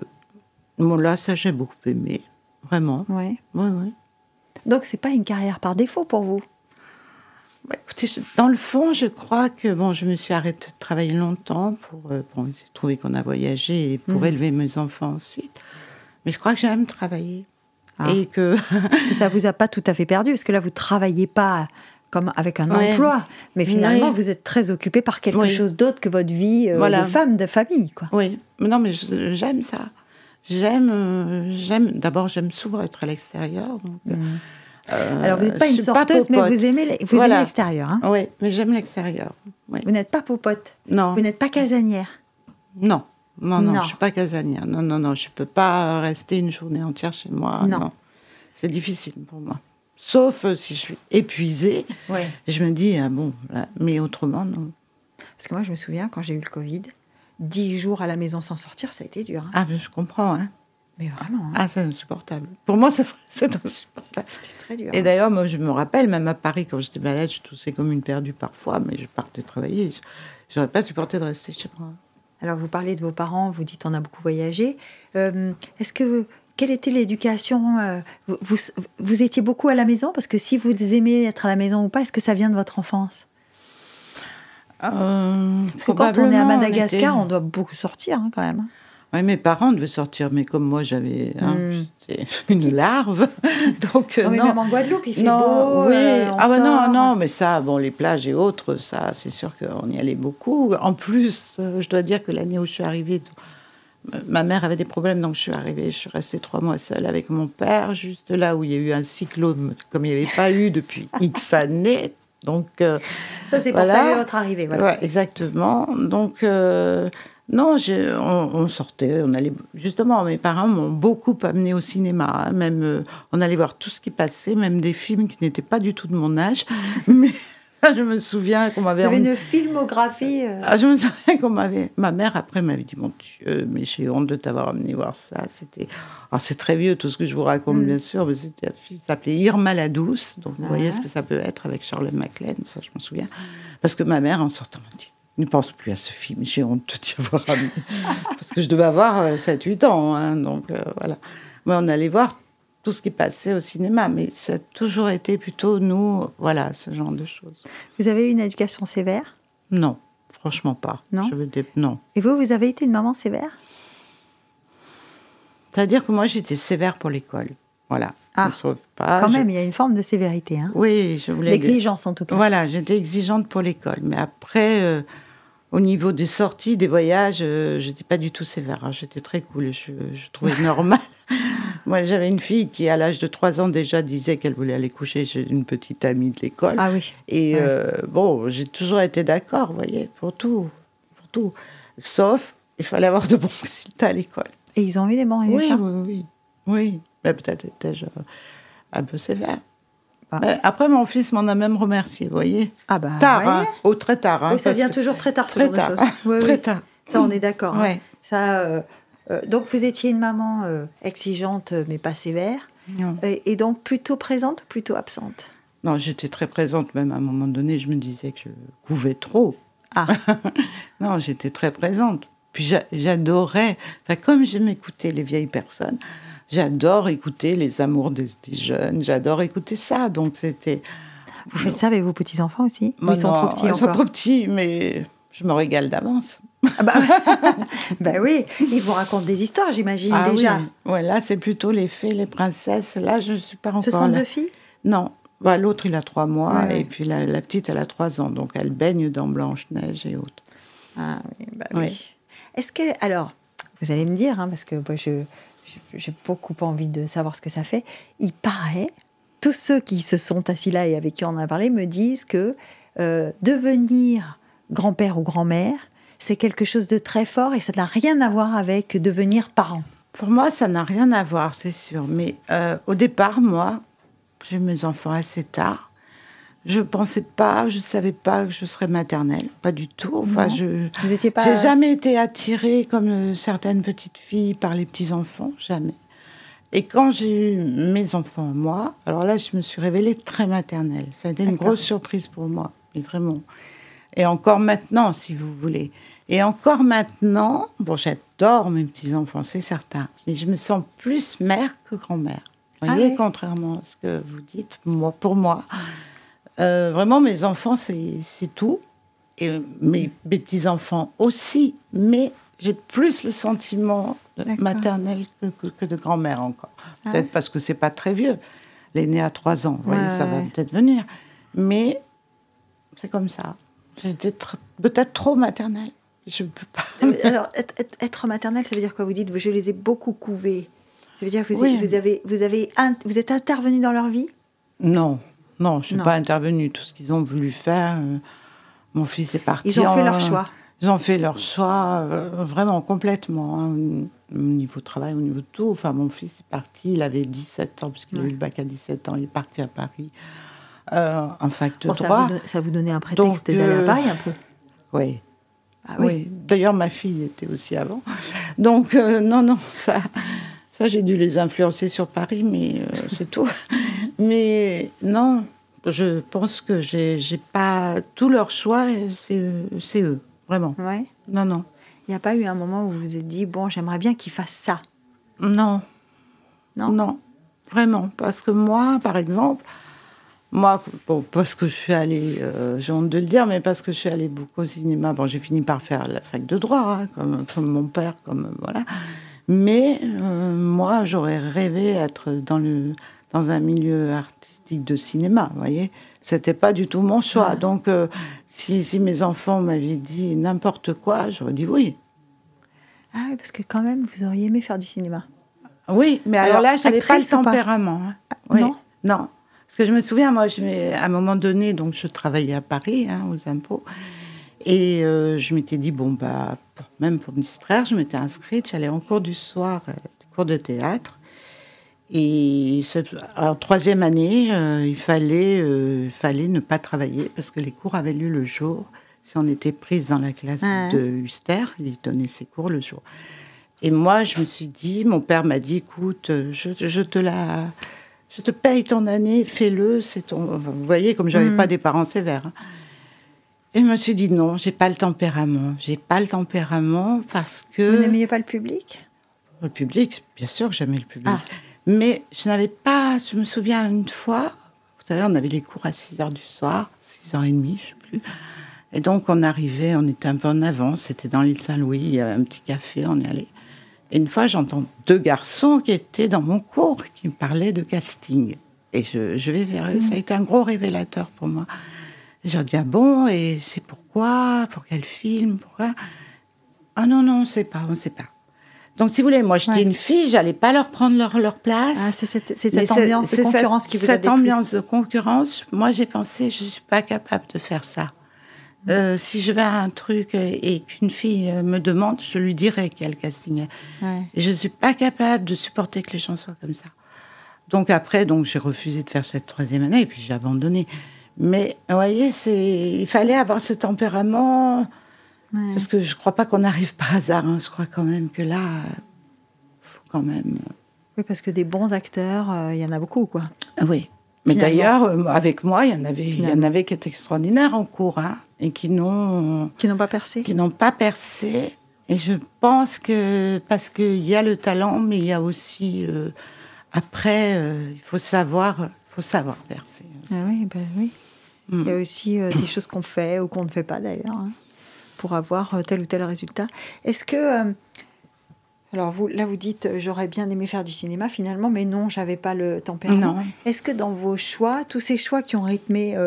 bon, là, ça, j'ai beaucoup aimé, vraiment. Ouais. Oui, oui. Donc c'est pas une carrière par défaut pour vous? Bah, écoutez, dans le fond, je crois que bon, je me suis arrêtée de travailler longtemps pour. euh, bon, il s'est trouvé qu'on a voyagé et pour Mhm. élever mes enfants ensuite. Mais je crois que j'aime travailler. Ah. Et que. Si ça vous a pas tout à fait perdu, parce que là vous travaillez pas comme avec un Ouais. emploi, mais finalement Ouais. vous êtes très occupé par quelque chose d'autre que votre vie euh, Voilà. de femme, de famille, quoi. oui, mais non, mais j'aime ça. J'aime. euh, j'aime D'abord, j'aime souvent être à l'extérieur. donc, euh. Alors vous n'êtes pas une sorteuse, mais popote. vous aimez Voilà. l'extérieur. hein. Oui, mais j'aime l'extérieur. Oui. Vous n'êtes pas popote. Non. Vous n'êtes pas casanière. Non. Non, non, Non. je suis pas casanière. Non, non, non, je peux pas rester une journée entière chez moi. Non. Non. C'est difficile pour moi. Sauf euh, si je suis épuisée. Ouais. Je me dis, ah bon, là, mais autrement, non. Parce que moi je me souviens quand j'ai eu le Covid, dix jours à la maison sans sortir, ça a été dur. hein. Ah, mais je comprends, hein. Mais vraiment, hein. Ah, c'est insupportable. Pour moi, c'est insupportable. très dur. Et d'ailleurs, moi, je me rappelle, même à Paris, quand j'étais malade, je toussais comme une perdue parfois, mais je partais travailler. Je n'aurais pas supporté de rester chez moi. Alors vous parlez de vos parents, vous dites on a beaucoup voyagé. Euh, Est-ce que quelle était l'éducation euh, vous, vous, vous étiez beaucoup à la maison? Parce que si vous aimez être à la maison ou pas, est-ce que ça vient de votre enfance? Euh, Parce que quand on est à Madagascar, on, était- doit beaucoup sortir hein, quand même. Ouais, mes parents devaient sortir, mais comme moi, j'avais hein, Hmm. une larve. Donc, euh, Non, mais non. même en Guadeloupe, il fait non, beau. oui. euh, ah, bah non, sort. non, mais ça, bon, les plages et autres, ça, c'est sûr qu'on y allait beaucoup. En plus, euh, je dois dire que l'année où je suis arrivée, ma mère avait des problèmes, donc je suis arrivée, je suis restée trois mois seule avec mon père, juste là où il y a eu un cyclone, comme il n'y avait pas eu depuis X années. Donc, euh, Ça c'est pour Voilà. saluer votre arrivée. Voilà. Ouais, exactement. Donc, euh, Non, on, sortait, on allait. Justement, mes parents m'ont beaucoup amené au cinéma. Hein, même, euh, on allait voir tout ce qui passait, même des films qui n'étaient pas du tout de mon âge. mais je me souviens qu'on m'avait. Il y avait une filmographie. Euh. Ah, je me souviens qu'on m'avait. Ma mère après m'avait dit mon Dieu, mais j'ai honte de t'avoir amené voir ça. C'était. Alors c'est très vieux tout ce que je vous raconte mm. bien sûr, mais c'était un film qui s'appelait Irma la douce. Donc vous voyez ce que ça peut être avec Charlotte MacLaine, ça je m'en souviens. Parce que ma mère en sortant m'a dit ne pense plus à ce film. J'ai honte de t'y avoir amené. Parce que je devais avoir 7-8 euh, ans. Hein, donc euh, voilà. Mais on allait voir tout ce qui passait au cinéma. Mais ça a toujours été plutôt nous, voilà, ce genre de choses. Vous avez eu une éducation sévère? Non, franchement pas. Non? Je veux dire, non. Et vous, vous avez été une maman sévère? C'est-à-dire que moi, j'étais sévère pour l'école. Voilà. Ah, pas, quand même, il y a une forme de sévérité. Hein. Oui, je voulais. L'exigence, en tout cas. Voilà, j'étais exigeante pour l'école. Mais après, euh, au niveau des sorties, des voyages, euh, je n'étais pas du tout sévère. Hein. J'étais très cool. Je, trouvais normal. Moi, j'avais une fille qui, à l'âge de 3 ans, déjà disait qu'elle voulait aller coucher chez une petite amie de l'école. Ah oui. Et euh, bon, j'ai toujours été d'accord, vous voyez, pour tout. Pour tout. Sauf, il fallait avoir de bons résultats à l'école. Et ils ont eu des bons résultats Oui, oui, oui. oui. Mais peut-être étais-je un peu sévère. Euh, après, mon fils m'en a même remercié, vous voyez. Ah bah, tard, hein. oh, très tard. Hein, ça vient toujours très tard, ce très tard. très tard. Ça, on est d'accord. Hein. Ça, euh, euh, donc, vous étiez une maman exigeante, mais pas sévère. Et, donc, plutôt présente ou plutôt absente? Non, j'étais très présente. Même à un moment donné, je me disais que je couvais trop. Ah. non, j'étais très présente. Puis j'adorais, enfin, comme j'aime écouter les vieilles personnes, J'adore écouter les amours des, jeunes, j'adore écouter ça. Donc c'était. Vous faites ça avec vos petits enfants aussi Ils sont trop petits Ils sont trop petits, mais je me régale d'avance. Ah bah, bah, oui, ils vous racontent des histoires, j'imagine ah déjà. Oui. Ouais, là c'est plutôt les fées, les princesses. Là, je ne suis pas encore. Ce sont deux filles? Non. Bah, L'autre, il a trois mois, et puis la, petite, elle a trois ans. Donc elle baigne dans Blanche-Neige et autres. Ah oui, bah oui. Est-ce que. Alors, vous allez me dire, hein, parce que moi, je j'ai beaucoup envie de savoir ce que ça fait. Il paraît, tous ceux qui se sont assis là et avec qui on a parlé me disent que euh, devenir grand-père ou grand-mère, c'est quelque chose de très fort et ça n'a rien à voir avec devenir parent. Pour moi, ça n'a rien à voir, c'est sûr. Mais euh, au départ, moi, j'ai mes enfants assez tard. Je pensais pas, je savais pas que je serais maternelle, pas du tout. Enfin, je, vous étiez pas. J'ai jamais été attirée comme euh, certaines petites filles par les petits enfants, jamais. Et quand j'ai eu mes enfants, moi, alors là, je me suis révélée très maternelle. Ça a été une grosse surprise pour moi, mais vraiment. Et encore maintenant, si vous voulez. Et encore maintenant, bon, j'adore mes petits enfants, c'est certain, mais je me sens plus mère que grand-mère. Vous ah voyez, contrairement à ce que vous dites, moi, pour moi. Euh, vraiment, mes enfants, c'est tout. Et mes, petits-enfants aussi. Mais j'ai plus le sentiment maternel que, de grand-mère encore. Ah peut-être parce que c'est pas très vieux. L'aîné a trois ans, voyez, ça va peut-être venir. Mais c'est comme ça. J'étais peut-être trop maternelle. Je peux pas. Euh, alors, être, maternelle, ça veut dire quoi? Vous dites, je les ai beaucoup couvés. Ça veut dire que vous, vous, avez, vous, avez, vous êtes intervenu dans leur vie? Non, non, je ne suis pas intervenue. Tout ce qu'ils ont voulu faire, euh, mon fils est parti. Ils ont fait leur choix. Ils ont fait leur choix euh, vraiment complètement, hein, au niveau travail, au niveau de tout. Enfin, mon fils est parti, il avait 17 ans, puisqu'il a eu le bac à 17 ans, il est parti à Paris euh, en fac de droit. Ça vous, donnait un prétexte d'aller à Paris un peu Oui. Ah, oui. oui. D'ailleurs, ma fille était aussi avant. Donc, non, non, ça, ça j'ai dû les influencer sur Paris, mais c'est tout. Mais non, je pense que j'ai pas tout leur choix, c'est eux, vraiment. Ouais. Non, non. Il n'y a pas eu un moment où vous vous êtes dit bon, j'aimerais bien qu'ils fassent ça. Non. Non? Non, vraiment, parce que moi, par exemple, moi, bon, parce que je suis allée, euh, j'ai honte de le dire, mais parce que je suis allée beaucoup au cinéma. Bon, j'ai fini par faire la fac de droit, hein, comme, comme mon père, comme voilà. Mais euh, moi, j'aurais rêvé être dans le dans un milieu artistique de cinéma, vous voyez. C'était pas du tout mon choix. Donc, euh, si, si, mes enfants m'avaient dit n'importe quoi, j'aurais dit oui. Ah oui, parce que quand même, vous auriez aimé faire du cinéma. Oui, mais alors, là, je n'avais pas le tempérament. Hein. Ah, non Non. Parce que je me souviens, moi, je, à un moment donné, donc je travaillais à Paris, hein, aux impôts. Et euh, je m'étais dit, bon, bah, même pour me distraire, je m'étais inscrite, j'allais en cours du soir, euh, cours de théâtre. Et en troisième année, euh, il fallait, euh, fallait ne pas travailler parce que les cours avaient lieu le jour. Si on était prise dans la classe de Huster, il donnait ses cours le jour. Et moi, je me suis dit, mon père m'a dit, écoute, je, je, te la, je te paye ton année, fais-le, c'est ton. Vous voyez, comme j'avais n'avais mm. pas des parents sévères. Hein. Et je me suis dit non, j'ai pas le tempérament. J'ai pas le tempérament parce que. Vous n'aimiez pas le public? Le public, bien sûr que j'aimais le public. Ah. Mais je n'avais pas. Je me souviens une fois, vous savez, on avait les cours à 6 h du soir, 6h30, je sais plus. Et donc on arrivait, on était un peu en avance, c'était dans l'île Saint-Louis, il y avait un petit café, on est allé. Et une fois, j'entends deux garçons qui étaient dans mon cours, qui me parlaient de casting. Et je, je vais vers eux, ça a été un gros révélateur pour moi. Je leur dis, ah bon, et c'est pourquoi Pour quel film Pourquoi? Ah non, non, on ne sait pas, on ne sait pas. Donc, si vous voulez, moi, j'étais une fille, j'allais pas leur prendre leur, leur place. Ah, c'est cette, cette ambiance de concurrence qui vous Cette ambiance de concurrence, moi, j'ai pensé, je suis pas capable de faire ça. Euh, si je vais à un truc et, qu'une fille me demande, je lui dirai quel casting Ouais. Je ne suis pas capable de supporter que les gens soient comme ça. Donc après, donc j'ai refusé de faire cette troisième année et puis j'ai abandonné. Mais vous voyez, c'est il fallait avoir ce tempérament parce que je crois pas qu'on arrive par hasard. Hein. Je crois quand même que là, faut quand même. Euh, oui, parce que des bons acteurs, euh, il y en a beaucoup, quoi. Oui. Mais d'ailleurs, euh, avec moi, il y en avait, il y en avait qui étaient extraordinaires en cours, hein, et qui n'ont qui n'ont pas percé. Qui n'ont pas percé. Et je pense que parce qu'il y a le talent, mais il y a aussi après, il faut savoir, faut savoir percer. Ah oui, ben oui. Il y a aussi des choses qu'on fait ou qu'on ne fait pas d'ailleurs hein, pour avoir euh, tel ou tel résultat. Est-ce que euh, alors vous, là, vous dites, j'aurais bien aimé faire du cinéma finalement, mais non, j'avais pas le tempérament. Est-ce que dans vos choix, tous ces choix qui ont rythmé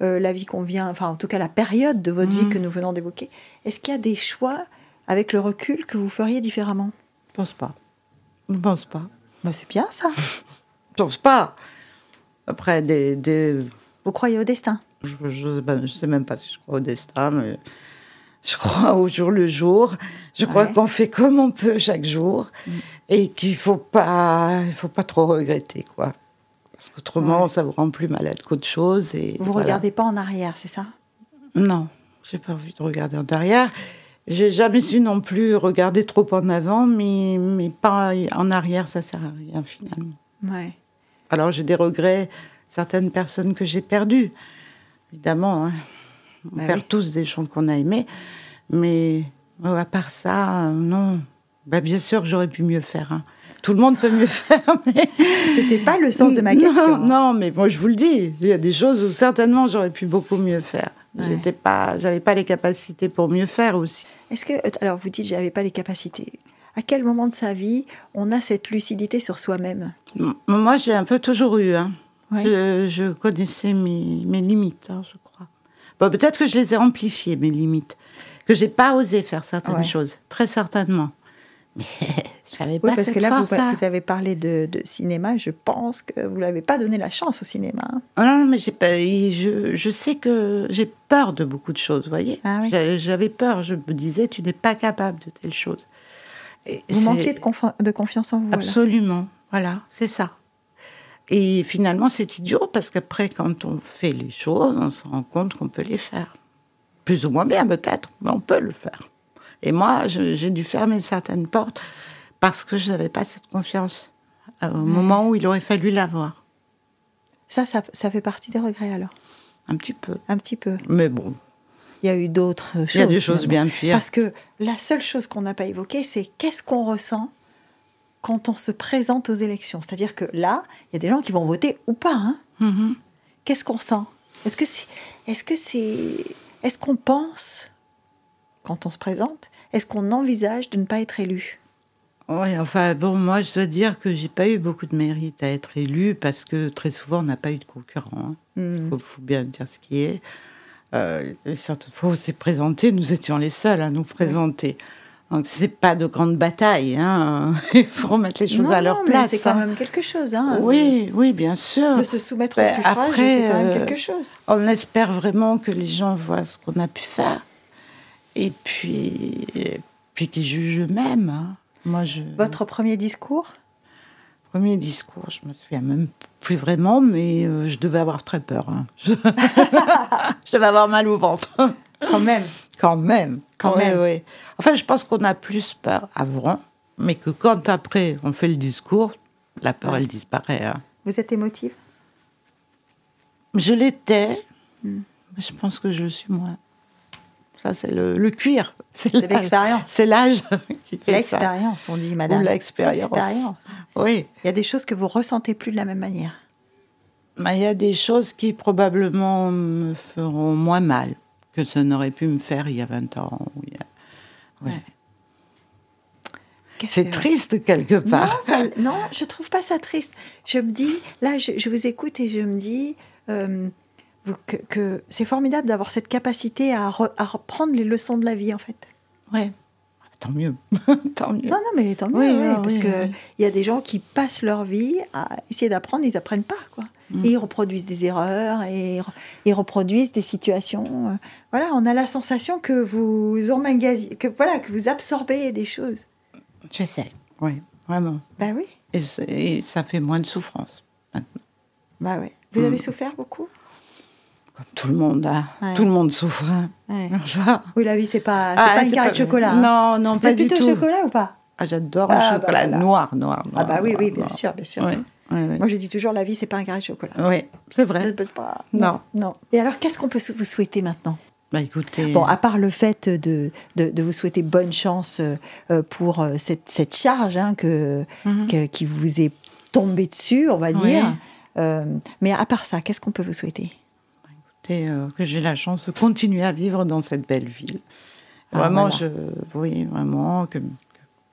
la vie qu'on vient, enfin en tout cas la période de votre vie mm. que nous venons d'évoquer, est-ce qu'il y a des choix avec le recul que vous feriez différemment? Je pense pas. Je pense pas. Bah, c'est bien ça. Je pense pas. Après, des, des... Vous croyez au destin? Je, ne sais même pas si je crois au destin, mais je crois au jour le jour. Je crois qu'on fait comme on peut chaque jour mm. et qu'il faut pas, il faut pas trop regretter, quoi. Parce qu'autrement, ça vous rend plus malade qu'autre chose. Et vous ne regardez pas en arrière, c'est ça? Non, j'ai pas envie de regarder en arrière. J'ai jamais su non plus regarder trop en avant, mais, mais pas en arrière, ça sert à rien finalement. Ouais. Alors j'ai des regrets, certaines personnes que j'ai perdues, évidemment. Hein. On bah perd tous des gens qu'on a aimés, mais à part ça, non. Bah, bien sûr que j'aurais pu mieux faire. Hein. Tout le monde peut mieux faire, mais... C'était pas le sens de ma question. Hein. Non, mais moi je vous le dis, il y a des choses où certainement j'aurais pu beaucoup mieux faire. J'étais pas, j'avais pas les capacités pour mieux faire aussi. Est-ce que, alors vous dites, j'avais pas les capacités à quel moment de sa vie on a cette lucidité sur soi-même? Moi, j'ai un peu toujours eu. Hein. Je, connaissais mes, limites, hein, je Peut-être que je les ai amplifiées, mes limites. Que j'ai pas osé faire certaines choses, très certainement. Mais j'avais pas parce que là, vous, vous, avez parlé de, cinéma. Je pense que vous l'avez pas donné la chance au cinéma. Hein. Ah non, mais j'ai pas. Je, je, sais que j'ai peur de beaucoup de choses. Vous voyez, ah j'avais peur. Je me disais, tu n'es pas capable de telle chose. Vous manquiez de, de, confiance en vous. Absolument. Voilà, c'est ça. Et finalement, c'est idiot parce qu'après, quand on fait les choses, on se rend compte qu'on peut les faire. Plus ou moins bien, peut-être, mais on peut le faire. Et moi, j'ai dû fermer certaines portes parce que je n'avais pas cette confiance euh, au moment où il aurait fallu l'avoir. Ça, ça, ça fait partie des regrets alors? Un petit peu. Un petit peu. Mais bon, il y a eu d'autres choses. Il y a des choses bien pires. Parce que la seule chose qu'on n'a pas évoquée, c'est qu'est-ce qu'on ressent quand on se présente aux élections. C'est-à-dire que là, il y a des gens qui vont voter ou pas. Hein. Mm-hmm. Qu'est-ce qu'on sent? Est-ce que c'est, est-ce que c'est, est-ce qu'on pense quand on se présente Est-ce qu'on envisage de ne pas être élu? Oui, enfin bon, moi je dois dire que j'ai pas eu beaucoup de mérite à être élu parce que très souvent on n'a pas eu de concurrent. Il hein. mm. faut, bien dire ce qui est. Euh, certaines fois, on s'est présenté, nous étions les seuls à nous présenter. Donc c'est pas de grande bataille, hein. il faut remettre les choses à leur place. C'est quand hein. même quelque chose, hein. Oui, oui, bien sûr. De se soumettre au ben, suffrage, c'est quand même euh, quelque chose. On espère vraiment que les gens voient ce qu'on a pu faire. Et puis, puis qui jugent eux-mêmes. hein. Moi, je. Votre premier discours? Premier discours, je me souviens même plus vraiment, mais euh, je devais avoir très peur. hein. Je... je devais avoir mal au ventre. Quand même. Quand même. Quand Ouais, même. ouais. Enfin, je pense qu'on a plus peur avant, mais que quand après on fait le discours, la peur, Ouais. elle disparaît. hein. Vous êtes émotive? Je l'étais, mais je pense que je le suis moins. Ça, c'est le, le cuir. C'est l'expérience. C'est l'âge qui fait ça. L'expérience, on dit, madame. Ou l'expérience. L'expérience. Oui. Il y a des choses que vous ressentez plus de la même manière. Mais il y a des choses qui probablement me feront moins mal que ça n'aurait pu me faire il y a 20 ans. a-. Ouais. C'est triste quelque Non, part. ça- non, je trouve pas ça triste. Je me dis, là, je, je vous écoute et je me dis euh, que, que c'est formidable d'avoir cette capacité à, re- à reprendre les leçons de la vie, en fait. Ouais. Tant mieux. Tant mieux. Non, non, mais tant mieux, Oui, oui, parce oui, que oui. il y a des gens qui passent leur vie à essayer d'apprendre, ils apprennent pas, quoi. Mm. Et ils reproduisent des erreurs et ils reproduisent des situations. euh, Voilà, on a la sensation que vous que voilà, que vous absorbez des choses. J'essaie. Oui, vraiment. Bah oui, Et, ça fait moins de souffrance. maintenant. bah ouais. Vous Mm. avez souffert beaucoup? Comme tout le monde, hein. Ouais. Tout le monde souffre. hein. Ouais. Ça. Oui, la vie, c'est pas, Ah, pas une carré de chocolat. hein. Non, non, pas du plutôt tout. chocolat ou pas? Ah, J'adore Ah, le bah chocolat voilà. noir, noir, noir. Ah bah oui, noir, oui, bien noir. sûr, bien sûr. Oui, oui, oui. Moi, je dis toujours, la vie, c'est pas un carré de chocolat. Oui, c'est vrai. Pas- Non. Non. Et alors, qu'est-ce qu'on peut vous souhaiter maintenant? Bah écoutez, Bon, à part le fait de, de, de vous souhaiter bonne chance euh, euh, pour euh, cette, cette charge hein, que, Mhm. que- qui vous est tombée dessus, on va dire. Euh, mais à part ça, qu'est-ce qu'on peut vous souhaiter? Écoutez, euh, que j'ai la chance de continuer à vivre dans cette belle ville. Ah, Vraiment, voilà. je, oui, vraiment, que,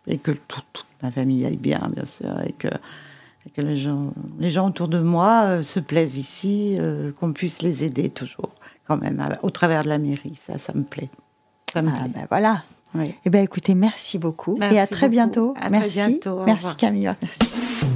et que tout- toute ma famille aille bien, bien sûr, et que, et que les, gens, les gens autour de moi euh, se plaisent ici, euh, qu'on puisse les aider toujours, quand même, à- au travers de la mairie. Ça, ça me plaît. Ça me Ah, plaît. ben voilà. Oui. Eh bien, écoutez, merci beaucoup. Merci Et à très beaucoup. bientôt. À très merci. bientôt. Merci. Camille. Merci.